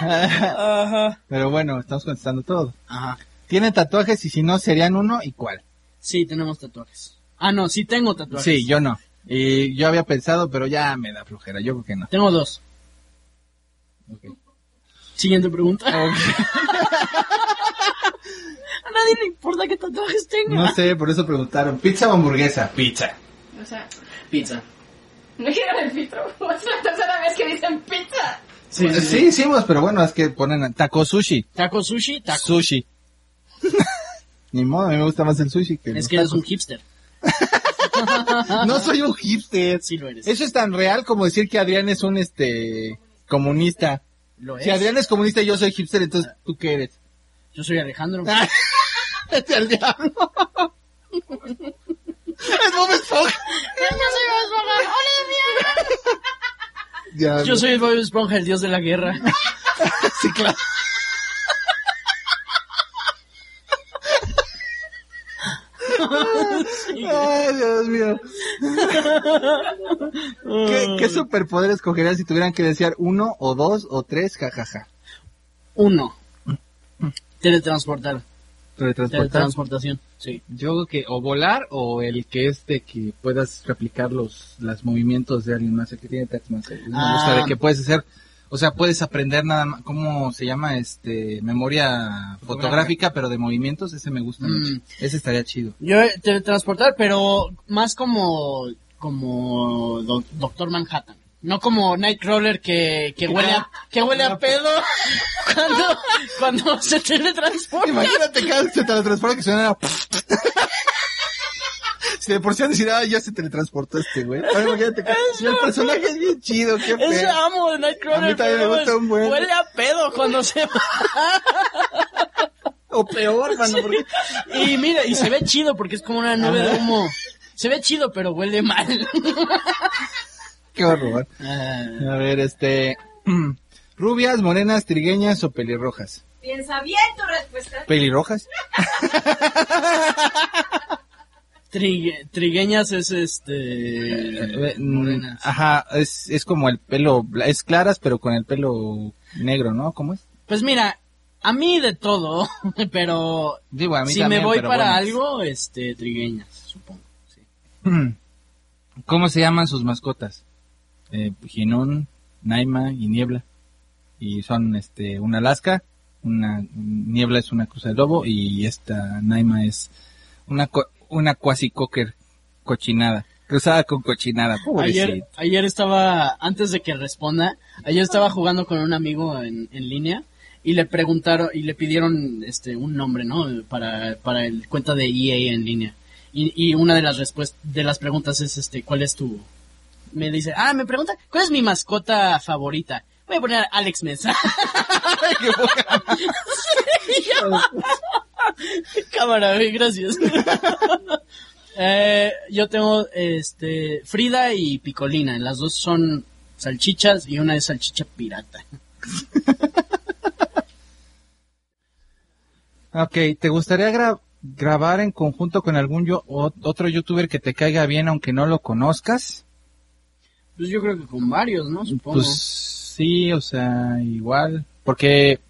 Speaker 2: Ajá.
Speaker 1: Pero bueno, estamos contestando todo.
Speaker 2: Ajá.
Speaker 1: ¿Tienen tatuajes y si no, serían uno y cuál?
Speaker 2: Sí, tenemos tatuajes. Ah, no, sí tengo tatuajes.
Speaker 1: Sí, yo no. Y yo había pensado, pero ya me da flojera. Yo creo que no.
Speaker 2: Tengo dos.
Speaker 1: Ok.
Speaker 2: Siguiente pregunta. A nadie le importa qué tatuajes tenga.
Speaker 1: No sé, por eso preguntaron. ¿Pizza o hamburguesa? Pizza.
Speaker 3: O sea,
Speaker 2: Pizza.
Speaker 3: No quiero el filtro. Es la tercera vez que dicen pizza.
Speaker 2: Sí, sí, sí.
Speaker 1: Sí, hicimos, pero bueno, es que ponen taco sushi.
Speaker 2: Taco sushi, taco.
Speaker 1: Sushi. Ni modo, a mí me gusta más el sushi que
Speaker 2: Es que eres un hipster.
Speaker 1: No soy un hipster.
Speaker 2: Sí lo eres.
Speaker 1: Eso es tan real como decir que Adrián es un este comunista.
Speaker 2: Lo
Speaker 1: Si
Speaker 2: es.
Speaker 1: Adrián es comunista y yo soy hipster, entonces ¿tú qué eres?
Speaker 2: Yo soy Alejandro.
Speaker 1: Vete al diablo. Es Bob Esponja. Ya,
Speaker 2: Yo soy el Bob Esponja, el dios de la guerra.
Speaker 1: Sí, claro. Ay, Dios mío. ¿Qué, qué superpoder escogerían si tuvieran que desear uno o dos o tres? Jajaja.
Speaker 2: Uno. Teletransportar.
Speaker 1: Teletransportar.
Speaker 2: Teletransportación. Sí.
Speaker 1: Yo creo que o volar o el que es de que puedas replicar los, los movimientos de alguien más, el que tiene. Me
Speaker 2: Ah.
Speaker 1: gusta de que puedes hacer, o sea, puedes aprender nada más, ¿cómo se llama? Este, memoria fotográfica, pero de movimientos, ese me gusta
Speaker 2: Mm.
Speaker 1: mucho. Ese estaría chido.
Speaker 2: Yo eh, teletransportar, pero más como como Do- Doctor Manhattan. No como Nightcrawler que, que huele a, que huele a pedo cuando, cuando se teletransporta.
Speaker 1: Imagínate que se teletransporta que suena Si de por sí decir, ah, ya se teletransportó este güey. Ahora imagínate que si el personaje es bien chido, qué
Speaker 2: Ese
Speaker 1: feo.
Speaker 2: amo de Nightcrawler.
Speaker 1: A mí también me gusta un buen.
Speaker 2: Huele a pedo cuando se va.
Speaker 1: O peor, mano, porque...
Speaker 2: Y mira, y se ve chido porque es como una nube de humo. Se ve chido, pero huele mal.
Speaker 1: Qué horror.
Speaker 2: Ah,
Speaker 1: A ver, este... Rubias, morenas, trigueñas o pelirrojas.
Speaker 3: Piensa bien tu respuesta.
Speaker 1: ¿Pelirrojas?
Speaker 2: trigue- trigueñas es este.
Speaker 1: Eh, mm,
Speaker 2: morenas.
Speaker 1: Ajá, es, es como el pelo, es claras, pero con el pelo negro, ¿no? ¿Cómo es?
Speaker 2: Pues mira, a mí de todo, pero
Speaker 1: Digo, a mí
Speaker 2: si
Speaker 1: también,
Speaker 2: me voy
Speaker 1: pero
Speaker 2: para
Speaker 1: bueno.
Speaker 2: algo, este, trigueñas, supongo. sí.
Speaker 1: ¿Cómo se llaman sus mascotas? Eh, Ginón, Naima y Niebla. Y son, este, una Alaska, una Niebla es una cruza de lobo y esta Naima es una, una cuasi cocker cochinada. Cruzada con cochinada.
Speaker 2: Ayer,
Speaker 1: Pobrecito.
Speaker 2: ayer estaba, antes de que responda, ayer estaba jugando con un amigo en, en línea y le preguntaron y le pidieron este un nombre, ¿no? Para, para el cuenta de EA en línea. Y, y una de las respuestas, de las preguntas es este, ¿cuál es tu? Me dice, ah, me pregunta, ¿cuál es mi mascota favorita? Voy a poner Alex Mesa. Cámara, gracias. Eh, yo tengo este Frida y Picolina. Las dos son salchichas y una es salchicha pirata.
Speaker 1: Ok, ¿te gustaría gra- grabar en conjunto con algún yo, o- otro youtuber que te caiga bien aunque no lo conozcas?
Speaker 2: Pues yo creo que con varios, ¿no? Supongo.
Speaker 1: Pues sí, o sea, igual, porque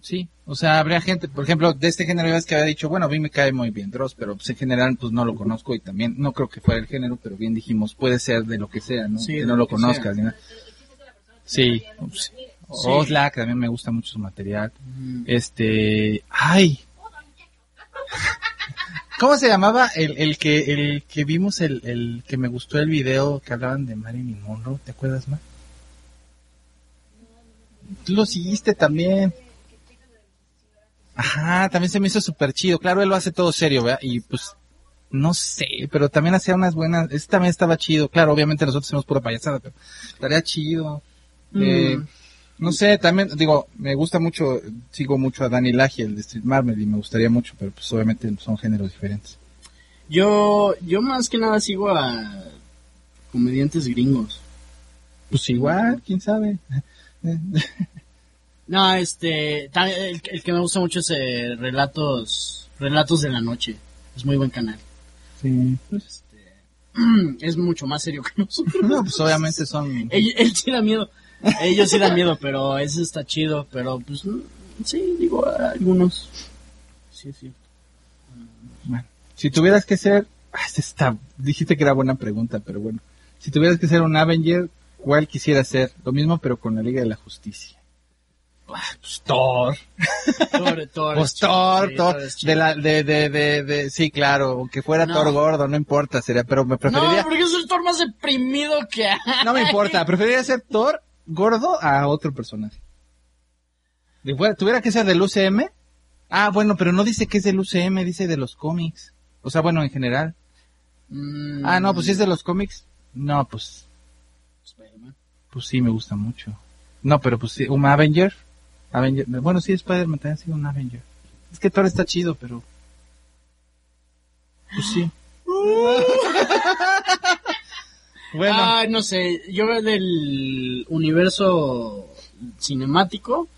Speaker 1: sí, o sea, habría gente, por ejemplo, de este género ya ves que había dicho, bueno, a mí me cae muy bien Dross, pero pues en general pues no lo conozco y también no creo que fuera el género, pero bien dijimos, puede ser de lo que sea, ¿no?
Speaker 2: Sí,
Speaker 1: que no
Speaker 2: lo que
Speaker 1: conozcas,
Speaker 2: sea.
Speaker 1: Sí, pues, Oxlack, también me gusta mucho su material. Este, ay. ¿Cómo se llamaba el, el que el que vimos el, el que me gustó el video que hablaban de Marilyn Monroe? ¿Te acuerdas más? Tú lo seguiste también. Ajá, también se me hizo súper chido. Claro, él lo hace todo serio, ¿verdad? Y pues, no sé, pero también hacía unas buenas, ese también estaba chido. Claro, obviamente nosotros hacemos pura payasada, pero estaría chido. Eh,
Speaker 2: Mm.
Speaker 1: No sé, también, digo, me gusta mucho, sigo mucho a Danny Laji, el de Street Marvel, y me gustaría mucho, pero pues obviamente son géneros diferentes.
Speaker 2: Yo, yo más que nada sigo a comediantes gringos.
Speaker 1: Pues igual, quién sabe.
Speaker 2: No, este, el, el que me gusta mucho es eh, Relatos, Relatos de la Noche. Es muy buen canal.
Speaker 1: Sí.
Speaker 2: Es mucho más serio que nosotros.
Speaker 1: No, pues obviamente son...
Speaker 2: Él, él da miedo. Ellos sí dan miedo, pero ese está chido. Pero pues mm, sí, digo, algunos. Sí, sí.
Speaker 1: Bueno, si tuvieras que ser... Ah, está- dijiste que era buena pregunta, pero bueno. Si tuvieras que ser un Avenger, ¿cuál quisieras ser? Lo mismo, pero con la Liga de la Justicia. Ah, pues Thor.
Speaker 2: Thor, Thor.
Speaker 1: Pues Thor,
Speaker 2: sí,
Speaker 1: de la, de, de, de, de, sí, claro, aunque fuera
Speaker 2: No.
Speaker 1: Thor gordo, no importa, sería, pero me preferiría,
Speaker 2: No, porque es el Thor más deprimido que hay.
Speaker 1: no me importa, preferiría ser Thor gordo a otro personaje. Si fuera- tuviera que ser del UCM, ah, bueno, pero no dice que es del UCM, dice de los cómics. O sea, bueno, en general.
Speaker 2: Mm,
Speaker 1: Ah, no, pues si es de los cómics. No, pues,
Speaker 2: Spider-Man.
Speaker 1: pues sí me gusta mucho. No, pero pues sí, un Avenger. Avenger. Bueno, sí, Spider-Man también ha sido un Avenger. Es que Thor está chido, pero... Pues sí. bueno,
Speaker 2: Ah, no sé, yo del universo cinemático,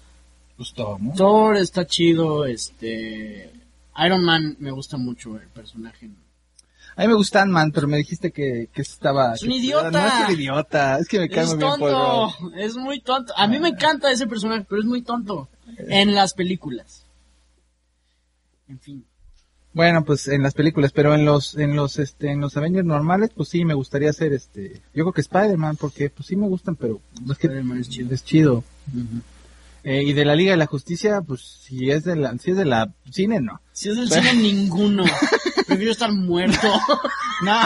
Speaker 1: pues Thor, ¿no?
Speaker 2: Thor está chido, este... Iron Man me gusta mucho el personaje.
Speaker 1: A mí me gusta Ant-Man, pero me dijiste que, que estaba...
Speaker 2: Es un
Speaker 1: que-
Speaker 2: idiota.
Speaker 1: No es un idiota, es que me cae
Speaker 2: Es
Speaker 1: muy bien
Speaker 2: tonto, es muy tonto. A mí me encanta ese personaje, pero es muy tonto. En las películas. En fin.
Speaker 1: Bueno, pues en las películas, pero en los, en los, este, en los Avengers normales, pues sí me gustaría hacer este, yo creo que Spider-Man, porque pues sí me gustan, pero es que
Speaker 2: Spider-Man es chido.
Speaker 1: es chido. Eh, y de la Liga de la Justicia, pues si es de la, si es de la cine, no.
Speaker 2: Si es del cine, ninguno. Prefiero estar muerto.
Speaker 1: No.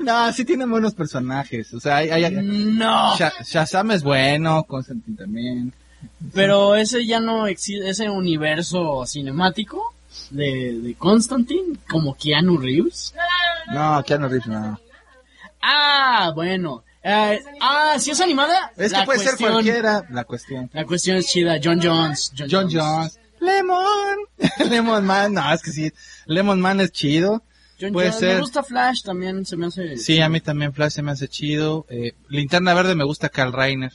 Speaker 1: no, sí tienen buenos personajes, o sea, hay, hay,
Speaker 2: No.
Speaker 1: Sha- Shazam es bueno, Constantine también.
Speaker 2: Pero ese ya no existe, ese universo cinemático de, de Constantine, como Keanu Reeves.
Speaker 1: No, Keanu Reeves no.
Speaker 2: Ah, bueno. Eh, ah, si es animada.
Speaker 1: Es que
Speaker 2: la
Speaker 1: puede ser
Speaker 2: cuestión-
Speaker 1: cualquiera, la cuestión.
Speaker 2: La cuestión es chida. John Jones. John,
Speaker 1: John Jones. Lemon. Lemon Man, no, es que sí. Lemon Man es chido.
Speaker 2: John
Speaker 1: puede
Speaker 2: Jones.
Speaker 1: ser.
Speaker 2: Me gusta Flash también, se me hace.
Speaker 1: Sí, a mí también Flash se me hace chido. Eh, Linterna Verde me gusta Carl Reiner.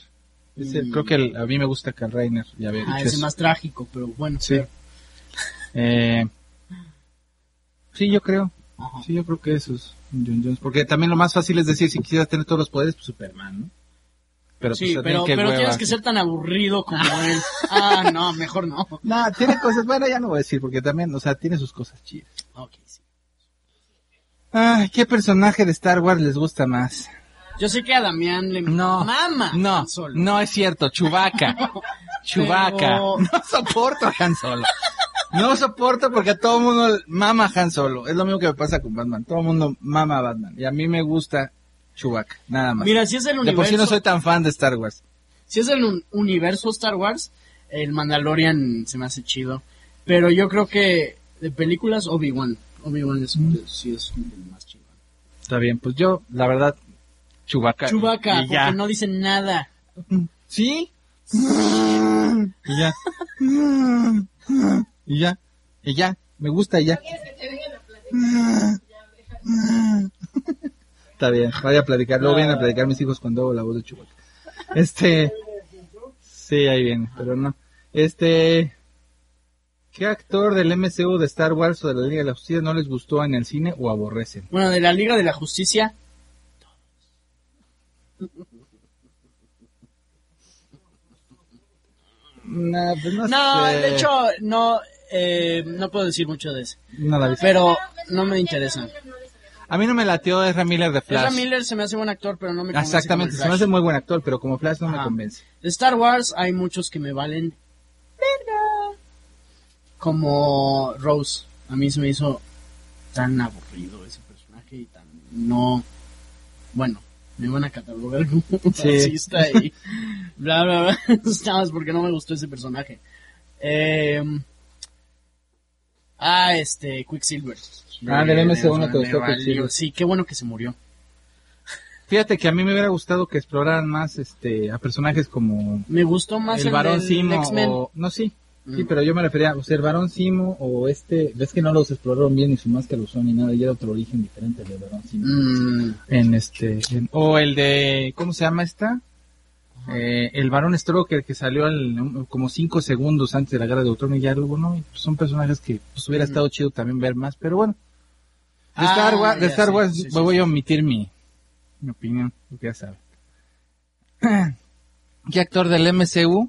Speaker 1: Ese-
Speaker 2: Mm.
Speaker 1: Creo que el- a mí me gusta Carl Reiner. Ya
Speaker 2: Ah,
Speaker 1: eso.
Speaker 2: más trágico, pero bueno.
Speaker 1: Sí. Eh, sí, yo creo.
Speaker 2: Ajá.
Speaker 1: Sí, yo creo que eso es John Jones. Porque también lo más fácil es decir, si quisiera tener todos los poderes, pues Superman, ¿no? Pero,
Speaker 2: Sí,
Speaker 1: pues,
Speaker 2: pero, pero tienes que ser tan aburrido como él. Ah, no, mejor no.
Speaker 1: No, tiene cosas, bueno, ya no voy a decir, porque también, o sea, tiene sus cosas chidas.
Speaker 2: Ok, sí.
Speaker 1: Ay, ¿qué personaje de Star Wars les gusta más?
Speaker 2: Yo sé que a Damián le
Speaker 1: No,
Speaker 2: mama
Speaker 1: no, no es cierto, Chubaca. Chubaca.
Speaker 2: Pero-
Speaker 1: No soporto a Han Solo. No soporto porque a todo el mundo mama Han Solo. Es lo mismo que me pasa con Batman. Todo el mundo mama a Batman. Y a mí me gusta Chubaca, nada más.
Speaker 2: Mira, si es el
Speaker 1: de
Speaker 2: universo,
Speaker 1: por sí no soy tan fan de Star Wars.
Speaker 2: si es el un- universo Star Wars, el Mandalorian se me hace chido. Pero yo creo que de películas Obi-Wan. Obi-Wan es,
Speaker 1: Mm.
Speaker 2: sí es el más chido.
Speaker 1: Está bien, pues yo, la verdad, Chubaca.
Speaker 2: Chewbacca,
Speaker 1: Y ya.
Speaker 2: porque no dice nada.
Speaker 1: ¿Sí? Y ya. Y ya. Y ya. Me gusta y ya. Está bien, vaya a platicar. Luego vienen a platicar mis hijos cuando hago la voz de Chubaca. Este. Sí, ahí viene, pero no. Este. ¿Qué actor del MCU de Star Wars o de la Liga de la Justicia no les gustó en el cine o aborrecen?
Speaker 2: Bueno, de la Liga de la Justicia,
Speaker 1: Nah, pues no,
Speaker 2: no,
Speaker 1: sé.
Speaker 2: de hecho, no, eh, no puedo decir mucho de eso.
Speaker 1: No la vi.
Speaker 2: Pero no me interesa.
Speaker 1: A mí no me latió Ezra Miller de Flash.
Speaker 2: Ezra Miller se me hace buen actor, pero no me convence
Speaker 1: Exactamente,
Speaker 2: como
Speaker 1: se me hace muy buen actor, pero como Flash no me convence.
Speaker 2: De Star Wars hay muchos que me valen. verga. Como Rose. A mí se me hizo tan aburrido ese personaje y tan no. Bueno, me van a catalogar como
Speaker 1: Sí.
Speaker 2: racista y bla bla bla. Nada porque no me gustó ese personaje. Eh, ah, este, Quicksilver.
Speaker 1: Ah, del MCU no te
Speaker 2: Me
Speaker 1: gustó. Quicksilver.
Speaker 2: Sí, qué bueno que se murió.
Speaker 1: Fíjate que a mí me hubiera gustado que exploraran más este a personajes como
Speaker 2: Me gustó más
Speaker 1: el
Speaker 2: el,
Speaker 1: varón Simo o no sí, sí, pero yo me refería, o sea, el varón Simo o este, ves que no los exploraron bien ni su máscara usó ni nada, y era otro origen diferente del varón Simo.
Speaker 2: Mm,
Speaker 1: En este en- o el de ¿cómo se llama esta? Eh, el varón Stroker que salió al- como cinco segundos antes de la guerra de Ultron y ya luego no, pues, son personajes que pues hubiera estado chido también ver más, pero bueno. De
Speaker 2: Ah,
Speaker 1: Star Wars, de Star Wars
Speaker 2: sí, sí,
Speaker 1: voy
Speaker 2: sí.
Speaker 1: a omitir mi, mi opinión, porque ya saben. ¿Qué actor del MCU?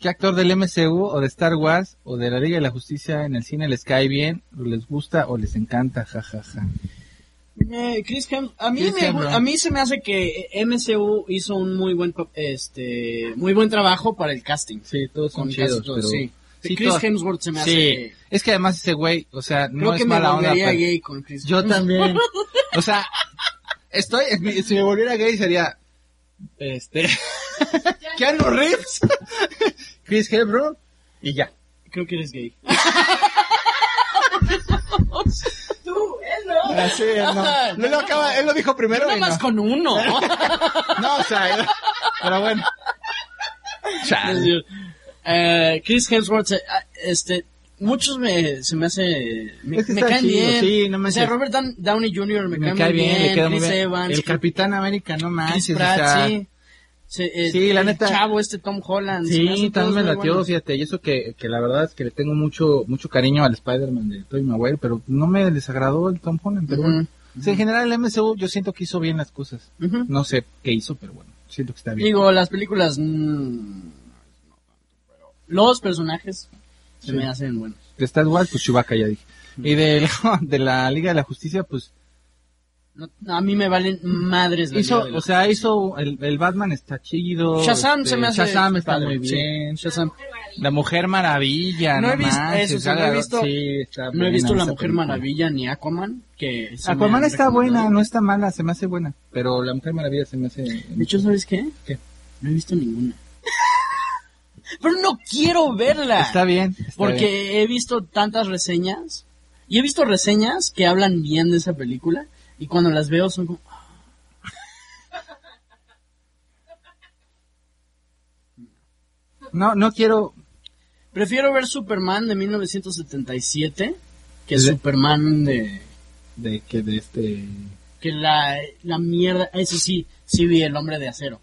Speaker 1: ¿Qué actor del MCU o de Star Wars o de la Liga de la Justicia en el cine les cae bien, o les gusta o les encanta? Ja, ja, ja.
Speaker 2: Eh, Chris Hem- a mí
Speaker 1: Chris
Speaker 2: me, a mí se me hace que MCU hizo un muy buen este muy buen trabajo para el casting
Speaker 1: Sí, todos son chidos, pero...
Speaker 2: sí.
Speaker 1: sí,
Speaker 2: Chris
Speaker 1: todos-
Speaker 2: Hemsworth se me hace
Speaker 1: Sí, es que además ese güey, o sea, no
Speaker 2: creo
Speaker 1: es
Speaker 2: que me
Speaker 1: mala onda.
Speaker 2: volvería
Speaker 1: pero-
Speaker 2: gay con Chris
Speaker 1: Yo también. O sea, estoy, si me volviera gay sería, este, Keanu Reeves, Chris Hebron y ya.
Speaker 2: creo que eres gay Tú, él no.
Speaker 1: Ah, sí, él no. Él lo, acaba- él lo dijo primero y
Speaker 2: nomás
Speaker 1: no.
Speaker 2: con uno.
Speaker 1: No, o sea, él- pero bueno. Chale.
Speaker 2: Eh, Chris Hemsworth, eh, ah, este, muchos me, se me hace, me,
Speaker 1: Es que
Speaker 2: me caen
Speaker 1: chido,
Speaker 2: bien.
Speaker 1: sí, no
Speaker 2: o
Speaker 1: me
Speaker 2: sea,
Speaker 1: sé.
Speaker 2: Robert Downey Jr. me,
Speaker 1: Me
Speaker 2: cae,
Speaker 1: bien,
Speaker 2: bien,
Speaker 1: le queda muy
Speaker 2: Chris
Speaker 1: bien.
Speaker 2: Evans,
Speaker 1: El Capitán América, no
Speaker 2: Chris
Speaker 1: manches, o
Speaker 2: Pratt,
Speaker 1: sea,
Speaker 2: sí. Sí, eh,
Speaker 1: Sí, la
Speaker 2: el
Speaker 1: neta.
Speaker 2: chavo este Tom Holland. me
Speaker 1: Sí, también me latió, fíjate, y eso que, que la verdad es que le tengo mucho mucho cariño al Spider-Man de Tobey Maguire, pero no me desagradó el Tom Holland, pero bueno. O sea, en general el MCU yo siento que hizo bien las cosas. No sé qué hizo, pero bueno, siento que está bien.
Speaker 2: Digo, las películas, mm, los personajes se
Speaker 1: Sí.
Speaker 2: me hacen buenos.
Speaker 1: De Star Wars, pues Chewbacca ya dije. Y de, de la Liga de la Justicia, pues
Speaker 2: No, a mí me valen madres la
Speaker 1: hizo,
Speaker 2: Liga de la
Speaker 1: o sea, hizo, el, el Batman está chido.
Speaker 2: Shazam
Speaker 1: este,
Speaker 2: se me hace
Speaker 1: Shazam está
Speaker 2: padre,
Speaker 1: muy
Speaker 2: sí.
Speaker 1: bien.
Speaker 2: Shazam.
Speaker 1: La Mujer Maravilla,
Speaker 2: No
Speaker 1: no,
Speaker 2: he visto- eso sí, no he visto-
Speaker 1: sí,
Speaker 2: No he visto La Mujer
Speaker 1: película.
Speaker 2: Maravilla ni Aquaman, que
Speaker 1: Aquaman está buena, no está mala, se me hace buena. Pero La Mujer Maravilla se me hace...
Speaker 2: De hecho, ¿sabes qué?
Speaker 1: ¿Qué?
Speaker 2: No he visto ninguna. Pero no quiero verla.
Speaker 1: Está bien. está
Speaker 2: Porque
Speaker 1: bien.
Speaker 2: he visto tantas reseñas. Y he visto reseñas que hablan bien de esa película. Y cuando las veo son como...
Speaker 1: No, no quiero...
Speaker 2: Prefiero ver Superman de 1977 que
Speaker 1: ¿De-
Speaker 2: Superman de...
Speaker 1: De que de este...
Speaker 2: Que la, la mierda... Eso sí, sí vi El Hombre de Acero.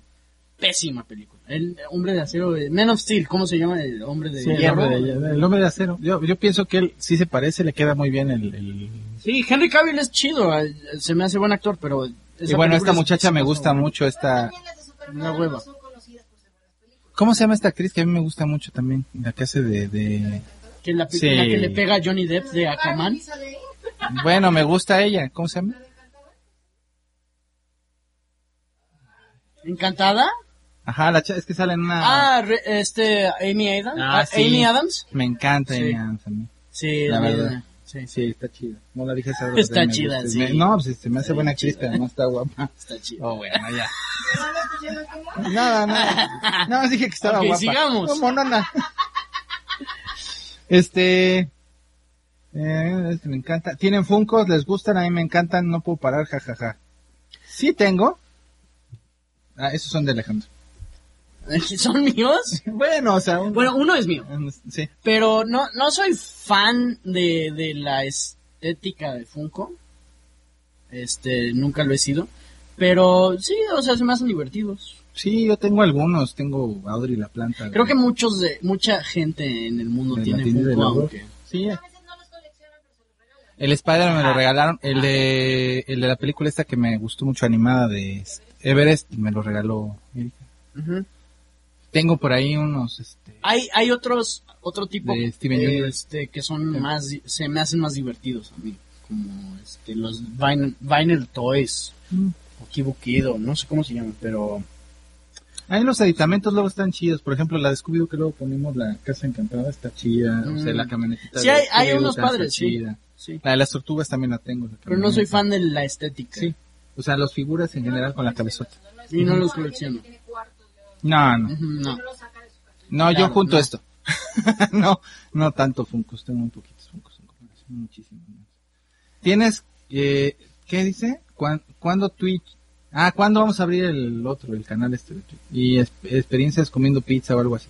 Speaker 2: Pésima película. El Hombre de Acero... Man of Steel, ¿cómo se llama? El Hombre de
Speaker 1: Sí, el,
Speaker 2: Hierro.
Speaker 1: hombre de, el hombre de acero. Yo, yo pienso que él sí se parece, le queda muy bien el... el-
Speaker 2: Sí, Henry Cavill es chido. eh, Se me hace buen actor, pero...
Speaker 1: Y bueno, esta
Speaker 2: es-
Speaker 1: muchacha me gusta mucho, esta...
Speaker 2: Una hueva.
Speaker 1: ¿Cómo se llama esta actriz que a mí me gusta mucho también? La que hace de... de...
Speaker 2: Que la,
Speaker 1: Sí.
Speaker 2: la que le pega a Johnny Depp de Aquaman.
Speaker 1: Bueno, me gusta ella. ¿Cómo se llama?
Speaker 2: ¿Encantada?
Speaker 1: Ajá, la es que sale en una...
Speaker 2: Ah, re- este, Amy Adams.
Speaker 1: Ah,
Speaker 2: Ah,
Speaker 1: sí.
Speaker 2: Amy Adams.
Speaker 1: Me encanta
Speaker 2: Sí.
Speaker 1: Amy Adams a mí.
Speaker 2: Sí,
Speaker 1: La verdad.
Speaker 2: buena, Sí,
Speaker 1: Sí, está chida. No la dije esa
Speaker 2: Está chida, sí.
Speaker 1: Me- no, pues se me hace
Speaker 2: Está
Speaker 1: buena
Speaker 2: bien
Speaker 1: actriz,
Speaker 2: chida.
Speaker 1: pero no está guapa.
Speaker 2: está chido.
Speaker 1: Oh, bueno, ya. Nada, nada. Nada más dije que estaba
Speaker 2: Ok,
Speaker 1: guapa.
Speaker 2: sigamos.
Speaker 1: No, monona. Este... Eh, este me encanta. ¿Tienen Funcos? ¿Les gustan? A mí me encantan. No puedo parar, jajaja. Sí tengo. Ah, esos son de Alejandro.
Speaker 2: ¿Son míos?
Speaker 1: Bueno, o sea, un-
Speaker 2: Bueno, uno es mío.
Speaker 1: sí.
Speaker 2: Pero no, no soy fan de, de la estética de Funko. Este, nunca lo he sido. Pero sí, o sea, se me hacen divertidos.
Speaker 1: Sí, yo tengo algunos. Tengo Audrey la planta.
Speaker 2: Creo que muchos de, mucha gente en el mundo
Speaker 1: De
Speaker 2: tiene Funko, aunque...
Speaker 1: Sí. El Spider me lo regalaron. El de, el de la película esta que me gustó mucho animada de Everest me lo regaló Erika.
Speaker 2: Ujú.
Speaker 1: Tengo por ahí unos, este,
Speaker 2: Hay, hay otros, otro tipo
Speaker 1: De Steven
Speaker 2: eh,
Speaker 1: Universe.
Speaker 2: este, que son más, se me hacen más divertidos a mí. Como este, los vinyl, vinyl toys.
Speaker 1: Mm.
Speaker 2: O Kibukido, no sé cómo se llaman, pero...
Speaker 1: Ahí los aditamentos luego están chidos. Por ejemplo, la de Scooby-Doo que luego ponemos la casa encantada está chida. O sea,
Speaker 2: Mm.
Speaker 1: la camionetita
Speaker 2: Sí,
Speaker 1: de
Speaker 2: hay- hay unos padres, sí.
Speaker 1: chida.
Speaker 2: Sí.
Speaker 1: La de las tortugas también la tengo. la
Speaker 2: Pero no soy fan de la estética.
Speaker 1: Sí. O sea, las figuras en general con la cabezota.
Speaker 2: Y no los colecciono.
Speaker 1: No, no.
Speaker 2: No.
Speaker 1: No, yo
Speaker 2: Claro,
Speaker 1: junto
Speaker 2: no.
Speaker 1: esto. no, no tanto Funkos, tengo muy poquitos Funkos. en comparación, Muchísimos. ¿Tienes, eh, qué dice? ¿Cuán- ¿Cuándo Twitch? Ah, ¿cuándo vamos a abrir el otro, el canal este de Twitch? Y es- experiencias comiendo pizza o algo así.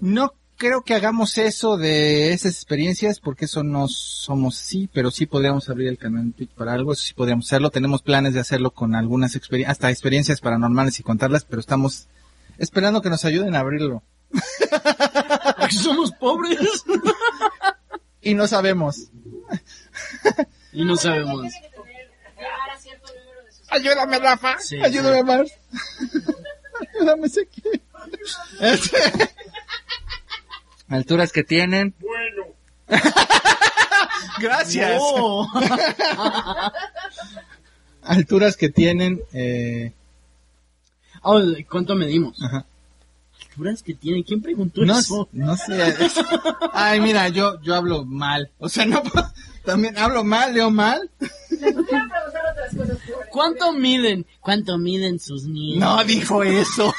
Speaker 1: No creo que hagamos eso de esas experiencias porque eso no somos sí, pero sí podríamos abrir el canal de Twitch para algo, eso sí podríamos hacerlo. Tenemos planes de hacerlo con algunas experiencias, hasta experiencias paranormales y contarlas, pero estamos esperando que nos ayuden a abrirlo.
Speaker 2: Porque somos pobres.
Speaker 1: Y no sabemos.
Speaker 2: y no sabemos.
Speaker 1: Ayúdame, Rafa.
Speaker 2: Sí,
Speaker 1: Ayúdame
Speaker 2: sí.
Speaker 1: más. Ayúdame, Ezequiel. Este- Alturas que tienen.
Speaker 4: Bueno,
Speaker 1: Gracias.
Speaker 2: No.
Speaker 1: Alturas que tienen. Eh,
Speaker 2: Oh, ¿Cuánto medimos?
Speaker 1: ajá.
Speaker 2: ¿Alturas que tiene? ¿Quién preguntó
Speaker 1: No,
Speaker 2: eso?
Speaker 1: no sé. Ay, mira, yo, yo hablo mal. O sea, no también hablo mal, leo mal.
Speaker 2: ¿Cuánto miden? ¿Cuánto miden sus niños?
Speaker 1: No dijo eso.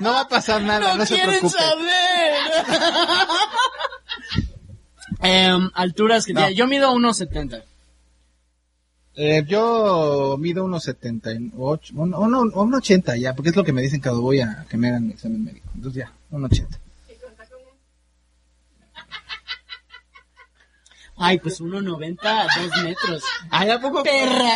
Speaker 1: No va a pasar nada, no,
Speaker 2: no
Speaker 1: se
Speaker 2: quieren
Speaker 1: preocupe.
Speaker 2: saber. Em, alturas que
Speaker 1: No.
Speaker 2: tiene. Yo mido 1.70.
Speaker 1: Eh, yo mido unos 78, uno, uno, uno 80 ya, porque es lo que me dicen cuando voy a que me hagan mi examen médico. Entonces ya, un 80.
Speaker 2: Ay, pues 1.90, 2 metros.
Speaker 1: Ay, ¿a poco?
Speaker 2: Perra.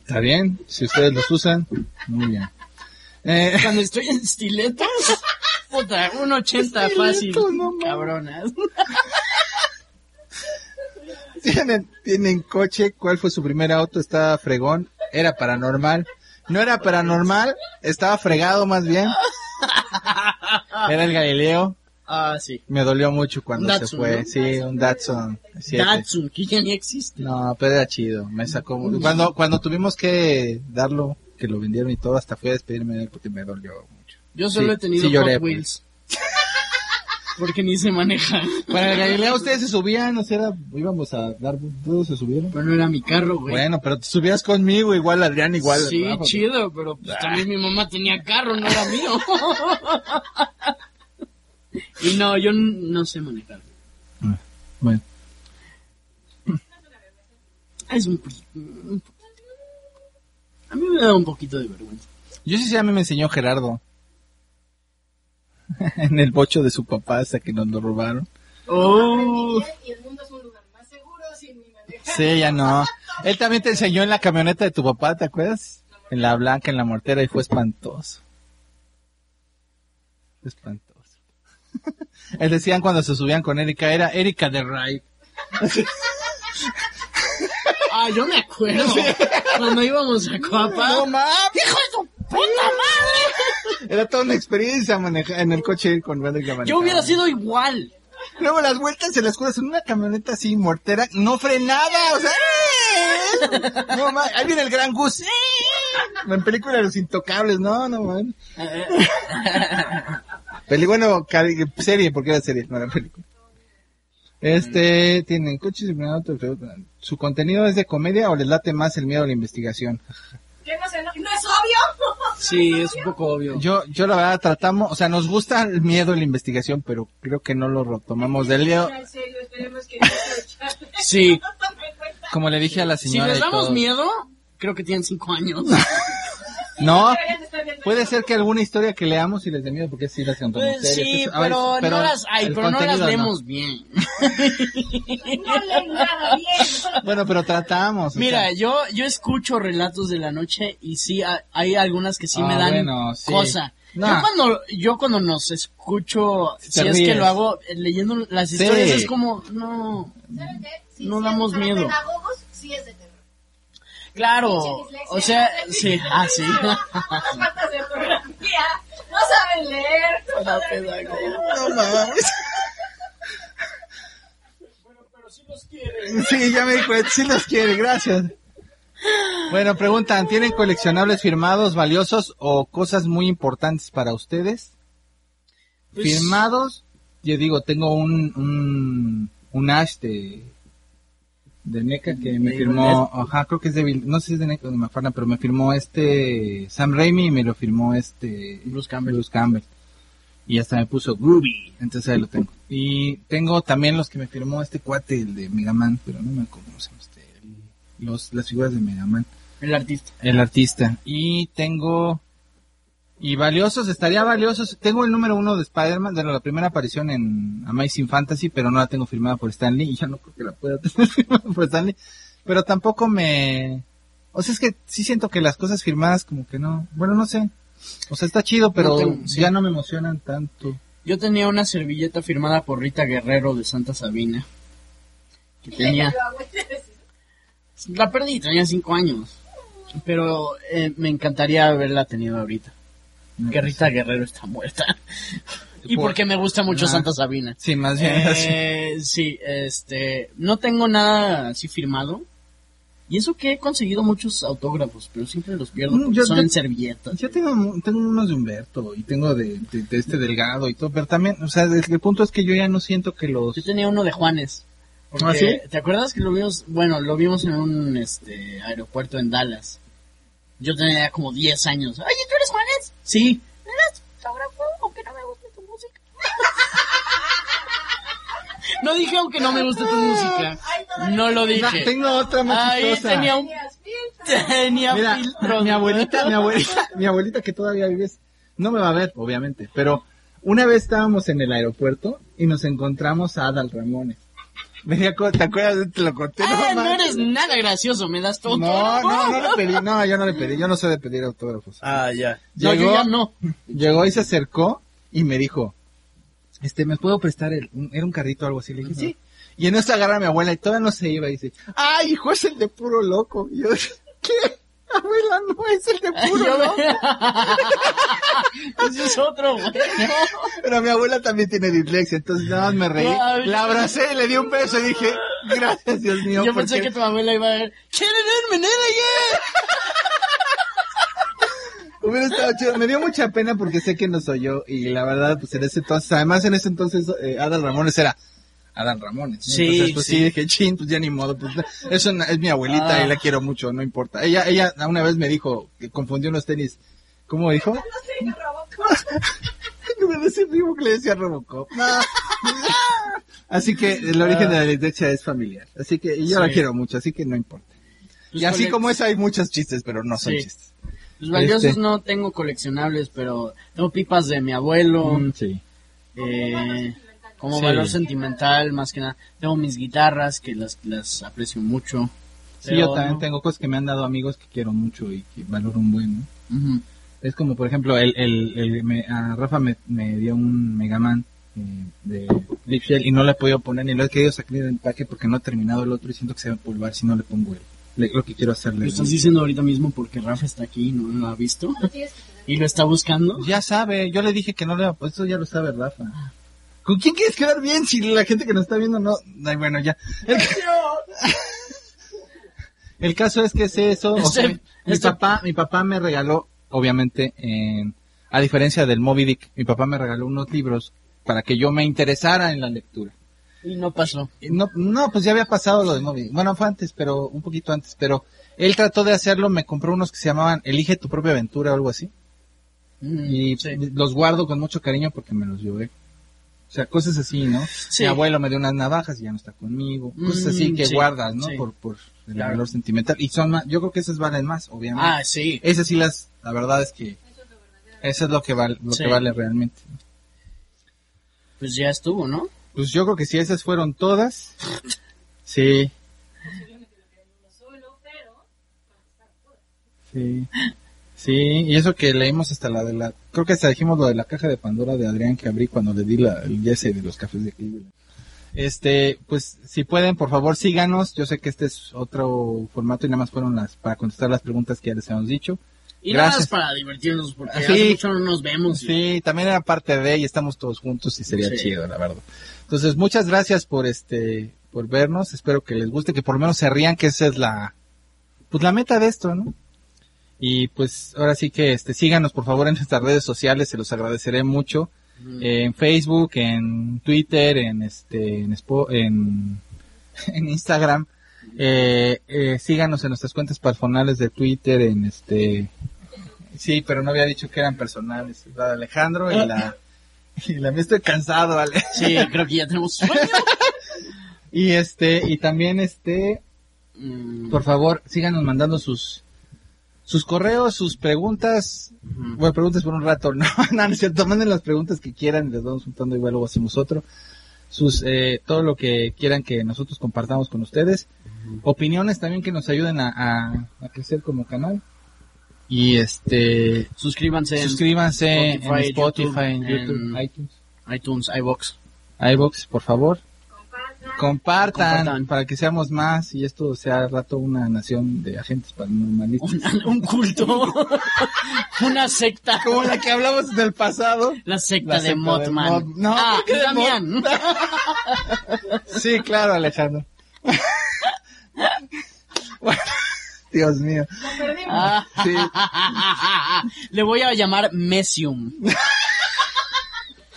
Speaker 1: Está bien, si ustedes los usan, muy bien. Eh,
Speaker 2: Cuando estoy en stiletos, puta, 1.80 fácil.
Speaker 1: No.
Speaker 2: Cabronas.
Speaker 1: Tienen, tienen coche, ¿cuál fue su primer auto? Estaba fregón, era paranormal. No era paranormal, estaba fregado más bien. Era el Galileo.
Speaker 2: Ah, sí.
Speaker 1: Me dolió mucho cuando se fue.
Speaker 2: ¿no?
Speaker 1: Sí, un Datsun. siete.
Speaker 2: Datsun, que ya ni existe.
Speaker 1: No, pero era chido. Me sacó. Cuando, cuando tuvimos que darlo, que lo vendieron y todo, hasta fui a despedirme de él porque me dolió mucho.
Speaker 2: Yo solo
Speaker 1: Sí,
Speaker 2: he tenido
Speaker 1: sí lloré,
Speaker 2: Hot
Speaker 1: pues.
Speaker 2: Wheels. Porque ni se maneja.
Speaker 1: Para el Galileo ustedes se subían, o sea, era- íbamos a dar, todos se subieron.
Speaker 2: Pero no era mi carro, güey.
Speaker 1: Bueno, pero te subías conmigo, igual Adrián, igual.
Speaker 2: sí.
Speaker 1: Porque-
Speaker 2: chido, pero pues, también mi mamá tenía carro, no era mío. y no, yo no sé manejar.
Speaker 1: Bueno,
Speaker 2: Es un, un. A mí me da un poquito de vergüenza.
Speaker 1: yo sí sé, a mí me enseñó Gerardo. en el bocho de su papá hasta que nos lo robaron.
Speaker 2: Oh.
Speaker 1: Sí, ya no. Él también te enseñó en la camioneta de tu papá, ¿te acuerdas? En la blanca, en la mortera, y fue espantoso. Espantoso. Él decían cuando se subían con Erika, era Erika de Ray.
Speaker 2: ah, yo me acuerdo. Cuando íbamos a Coapa.
Speaker 1: ¡No mames! ¡Hijo de su puta madre! Era toda una experiencia manejar en el coche con Erika manejando.
Speaker 2: Yo hubiera sido igual.
Speaker 1: Luego las vueltas se las curas en una camioneta así, mortera, no frenada, o sea, ¡eh! no mames, ahí viene el gran Gus, ¡eh! en película de los intocables, no, no mames. Peli, bueno, serie, porque era serie, no era película. Este, tienen coches y auto, su contenido es de comedia o les late más el miedo a la investigación.
Speaker 3: ¿Qué no es obvio?
Speaker 2: Sí, es un poco obvio.
Speaker 1: Yo, yo la verdad tratamos, o sea, nos gusta el miedo a la investigación, pero creo que no lo retomamos del lío.
Speaker 2: Sí.
Speaker 1: Como le dije a la
Speaker 2: Si
Speaker 1: señora.
Speaker 2: les
Speaker 1: y
Speaker 2: damos
Speaker 1: todo.
Speaker 2: miedo, creo que tienen cinco años.
Speaker 1: No, puede ser que alguna historia que leamos y les dé miedo, porque sí las contamos
Speaker 2: Pues sí, pero, no las, ay, pero no las leemos bien.
Speaker 3: No leen nada bien.
Speaker 1: Bueno, pero tratamos. o
Speaker 2: Mira,
Speaker 1: sea,
Speaker 2: yo, yo escucho relatos de la noche y sí, ha- hay algunas que sí
Speaker 1: Ah,
Speaker 2: me dan
Speaker 1: bueno, sí.
Speaker 2: cosa.
Speaker 1: No.
Speaker 2: Yo cuando, yo cuando nos escucho,
Speaker 1: Te
Speaker 2: si es que lo hago eh, leyendo las
Speaker 1: Sí.
Speaker 2: historias, es como, no,
Speaker 3: ¿Saben qué? Sí,
Speaker 2: No
Speaker 3: sí,
Speaker 2: damos miedo.
Speaker 3: pedagogos, sí es de terror.
Speaker 2: Claro, o sea, sí, ah, sí.
Speaker 3: Las faltas de ortografía. No saben leer.
Speaker 1: No mames. Sí, ya me di cuenta, sí los quiere, gracias. Bueno, preguntan, ¿tienen coleccionables firmados valiosos o cosas muy importantes para ustedes?
Speaker 2: Pues,
Speaker 1: Firmados, yo digo, tengo un, un, un Ash de, de NECA que me
Speaker 2: ¿De
Speaker 1: firmó, ajá, creo que es de, Vil- no sé si es de NECA o de Mafana, pero me firmó este Sam Raimi y me lo firmó este
Speaker 2: Bruce Campbell.
Speaker 1: Bruce Campbell. Y hasta me puso Groovy, entonces ahí lo tengo. Y tengo también los que me firmó este cuate, el de Mega Man, pero no me acuerdo cómo se llama este, los, las figuras de Mega Man.
Speaker 2: El artista.
Speaker 1: El artista. Y tengo... Y valiosos, estaría valiosos. Tengo el número uno de Spider-Man, de la primera aparición en Amazing Fantasy, pero no la tengo firmada por Stanley. Y ya no creo que la pueda tener firmada por Stanley. Pero tampoco me... O sea, es que sí siento que las cosas firmadas como que no... Bueno, no sé. O sea, está chido, pero
Speaker 2: No tengo- sí.
Speaker 1: ya no me emocionan tanto.
Speaker 2: Yo tenía una servilleta firmada por Rita Guerrero de Santa Sabina. Que tenía... La perdí, tenía cinco años. Pero eh, me encantaría haberla tenido ahorita. Que Rita Guerrero está muerta. y
Speaker 1: Por-
Speaker 2: porque me gusta mucho. Santa Sabina.
Speaker 1: Sí, más bien así.
Speaker 2: Eh, sí, este, no tengo nada así firmado. Y eso que he conseguido muchos autógrafos, pero siempre los pierdo
Speaker 1: Mm,
Speaker 2: porque
Speaker 1: yo-
Speaker 2: son
Speaker 1: yo-
Speaker 2: en servilletas.
Speaker 1: Yo tengo, tengo unos de Humberto y tengo de, de- de este Delgado y todo, pero también, o sea, el, el punto es que yo ya no siento que los...
Speaker 2: Yo tenía uno de Juanes. Porque,
Speaker 1: ¿Ah, sí?
Speaker 2: ¿Te acuerdas que lo vimos? Bueno, lo vimos en un este aeropuerto en Dallas. Yo tenía como 10 años. Oye, ¿tú eres Juanes? Sí. ¿Me das autógrafo aunque no me guste tu música? no dije aunque no me guste tu música. No lo
Speaker 1: No,
Speaker 2: dije.
Speaker 1: tengo otra más
Speaker 2: Ahí
Speaker 1: chistosa.
Speaker 2: tenía un... Tenía
Speaker 1: Mira,
Speaker 2: filtros.
Speaker 1: mi abuelita, mi abuelita, mi abuelita que todavía vives, no me va a ver, obviamente, pero una vez estábamos en el aeropuerto y nos encontramos a Adal Ramones. Me acu- ¿Te acuerdas? Te lo conté.
Speaker 2: Ah, no eres nada gracioso, me das todo.
Speaker 1: No, no, no le pedí, no, yo no le pedí, yo no sé de pedir autógrafos.
Speaker 2: Ah, ya. No, yo
Speaker 1: Llegó-
Speaker 2: ya no.
Speaker 1: Llegó y se acercó y me dijo, este, ¿me puedo prestar el, un- era un carrito o algo así? Le dije, sí. Y en eso agarra a mi abuela y todavía no se iba y dice, ay, hijo, es el de puro loco. Y yo, ¿qué? Abuela, no es el de puro
Speaker 2: Yo
Speaker 1: loco.
Speaker 2: Ese es otro, güey.
Speaker 1: Pero mi abuela también tiene dislexia, entonces nada más me reí.
Speaker 2: Ay.
Speaker 1: La abracé, le di un beso y dije, gracias Dios mío.
Speaker 2: Yo pensé
Speaker 1: porque
Speaker 2: que tu abuela iba a ver. ¿Quieren irme, nene?
Speaker 1: Hubiera estado chido. Me dio mucha pena porque sé que nos oyó y la verdad, pues en ese entonces, además en ese entonces, eh, Adal Ramones era Adal Ramones.
Speaker 2: Sí,
Speaker 1: Entonces, pues sí.
Speaker 2: sí.
Speaker 1: dije, chin, pues ya ni modo, pues es, una- es mi abuelita
Speaker 2: Ah.
Speaker 1: y la quiero mucho, no importa. Ella, ella una vez me dijo que confundió unos tenis. ¿Cómo dijo? No me decía que le decía Robocop. No. Así que el origen de la dislexia es familiar. Así que, y yo la quiero mucho, así que no importa.
Speaker 2: Pues
Speaker 1: y así como eso hay muchos chistes, pero no son
Speaker 2: Sí.
Speaker 1: chistes.
Speaker 2: Los valiosos
Speaker 1: Este.
Speaker 2: no tengo coleccionables, pero tengo pipas de mi abuelo.
Speaker 1: Mm, sí.
Speaker 2: eh, como
Speaker 1: Sí.
Speaker 2: valor sentimental, más que nada. Tengo mis guitarras, que las, las aprecio mucho.
Speaker 1: Sí,
Speaker 2: Pero
Speaker 1: yo también
Speaker 2: no-
Speaker 1: tengo cosas que me han dado amigos que quiero mucho y que valoro un buen. ¿no? Es como, por ejemplo, el, el, el- me- a Rafa me, me dio un Mega Man eh, de Lip Shell y no le he podido poner ni lo he querido sacar del empaque porque no he terminado el otro y siento que se va a pulvar si no le pongo el, le- lo que quiero hacerle.
Speaker 2: Lo estás diciendo ahorita mismo porque Rafa está aquí y no lo ha visto. y lo está buscando.
Speaker 1: Ya sabe, yo le dije que no le pues eso ya lo sabe Rafa. ¿Con quién quieres quedar bien si la gente que nos está viendo no? Ay, bueno, ya. El, el caso es que es eso. o
Speaker 2: Este-
Speaker 1: sea, mi, mi
Speaker 2: este-
Speaker 1: papá, mi papá me regaló, obviamente, en- a diferencia del Moby Dick, mi papá me regaló unos libros para que yo me interesara en la lectura.
Speaker 2: Y no pasó.
Speaker 1: Y No, no, pues ya había pasado lo de Moby Dick. Bueno, fue antes, pero un poquito antes. Pero él trató de hacerlo, me compró unos que se llamaban Elige tu propia aventura o algo así.
Speaker 2: Mm,
Speaker 1: Y
Speaker 2: sí.
Speaker 1: los guardo con mucho cariño porque me los llevé. O sea, cosas así, ¿no?
Speaker 2: Sí.
Speaker 1: Mi abuelo me dio unas navajas y ya no está conmigo. Cosas
Speaker 2: Mm,
Speaker 1: así que
Speaker 2: sí,
Speaker 1: guardas, ¿no?
Speaker 2: sí.
Speaker 1: Por, por el
Speaker 2: Claro.
Speaker 1: valor sentimental. Y son más, yo creo que esas valen más, obviamente.
Speaker 2: Ah, sí.
Speaker 1: Esas sí las, la verdad es que, eso es lo que vale, lo
Speaker 2: Sí.
Speaker 1: que vale realmente.
Speaker 2: Pues ya estuvo, ¿no?
Speaker 1: Pues yo creo que si esas fueron todas, sí. Sí. Sí, y eso que leímos hasta la de la, creo que hasta dijimos lo de la caja de Pandora de Adrián que abrí cuando le di la, el ese de los cafés de Cleveland. Este, pues si pueden, por favor síganos. Yo sé que este es otro formato y nada más fueron las para contestar las preguntas que ya les hemos dicho.
Speaker 2: Y nada
Speaker 1: Gracias.
Speaker 2: más para divertirnos, porque
Speaker 1: Sí.
Speaker 2: hace mucho no nos vemos.
Speaker 1: Sí, también era parte de y estamos todos juntos y sería
Speaker 2: Sí.
Speaker 1: chido, la verdad. Entonces, muchas gracias por este, por vernos. Espero que les guste, que por lo menos se rían, que esa es la, pues la meta de esto, ¿no? Y pues ahora sí que este, síganos por favor en nuestras redes sociales, se los agradeceré mucho. Eh, en Facebook, en Twitter, en este, en, Spo- en, en Instagram. Eh, eh, síganos en nuestras cuentas personales de Twitter, en este, sí, pero no había dicho que eran personales, la de Alejandro y la, y la mía estoy cansado, Ale.
Speaker 2: Sí, creo que ya tenemos sueño.
Speaker 1: Y este, y también este,
Speaker 2: Mm,
Speaker 1: por favor, síganos mandando sus, sus correos, sus preguntas,
Speaker 2: ujú.
Speaker 1: bueno, preguntas por un rato, no, no, no es cierto, manden las preguntas que quieran, les vamos juntando igual luego hacemos otro. Sus, eh, todo lo que quieran que nosotros compartamos con ustedes. Opiniones también que nos ayuden a, a, a crecer como canal. Y este,
Speaker 2: Suscríbanse en
Speaker 1: suscríbanse en
Speaker 2: Spotify,
Speaker 1: Spotify,
Speaker 2: YouTube,
Speaker 1: en YouTube,
Speaker 2: en-
Speaker 1: iTunes,
Speaker 2: iTunes, iBox.
Speaker 1: iBox, por favor. Compartan,
Speaker 2: Compartan.
Speaker 1: para que seamos más y esto sea al rato una nación de agentes paranormalistas.
Speaker 2: Un, un culto. Una secta.
Speaker 1: Como la que hablamos del pasado.
Speaker 2: La secta
Speaker 1: La
Speaker 2: de
Speaker 1: secta
Speaker 2: Mothman.
Speaker 1: de Moth- No,
Speaker 2: ah,
Speaker 1: ¿por qué de
Speaker 2: Damián.
Speaker 1: Sí, claro, Alejandro. Bueno, Dios mío.
Speaker 2: Ah.
Speaker 1: Sí.
Speaker 2: Le voy a llamar Mesium.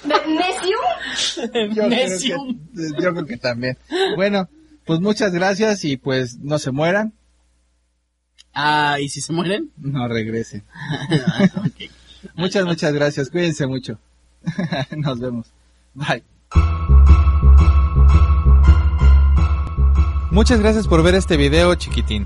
Speaker 3: ¿De- ¿Necium?
Speaker 1: Yo creo,
Speaker 2: Mesium.
Speaker 1: que, yo creo que también. Bueno, pues muchas gracias y pues no se mueran.
Speaker 2: Ah, ¿y si se mueren?
Speaker 5: No regresen. Muchas, muchas gracias. Cuídense mucho. Nos vemos. Bye.
Speaker 1: Muchas gracias por ver este video chiquitín.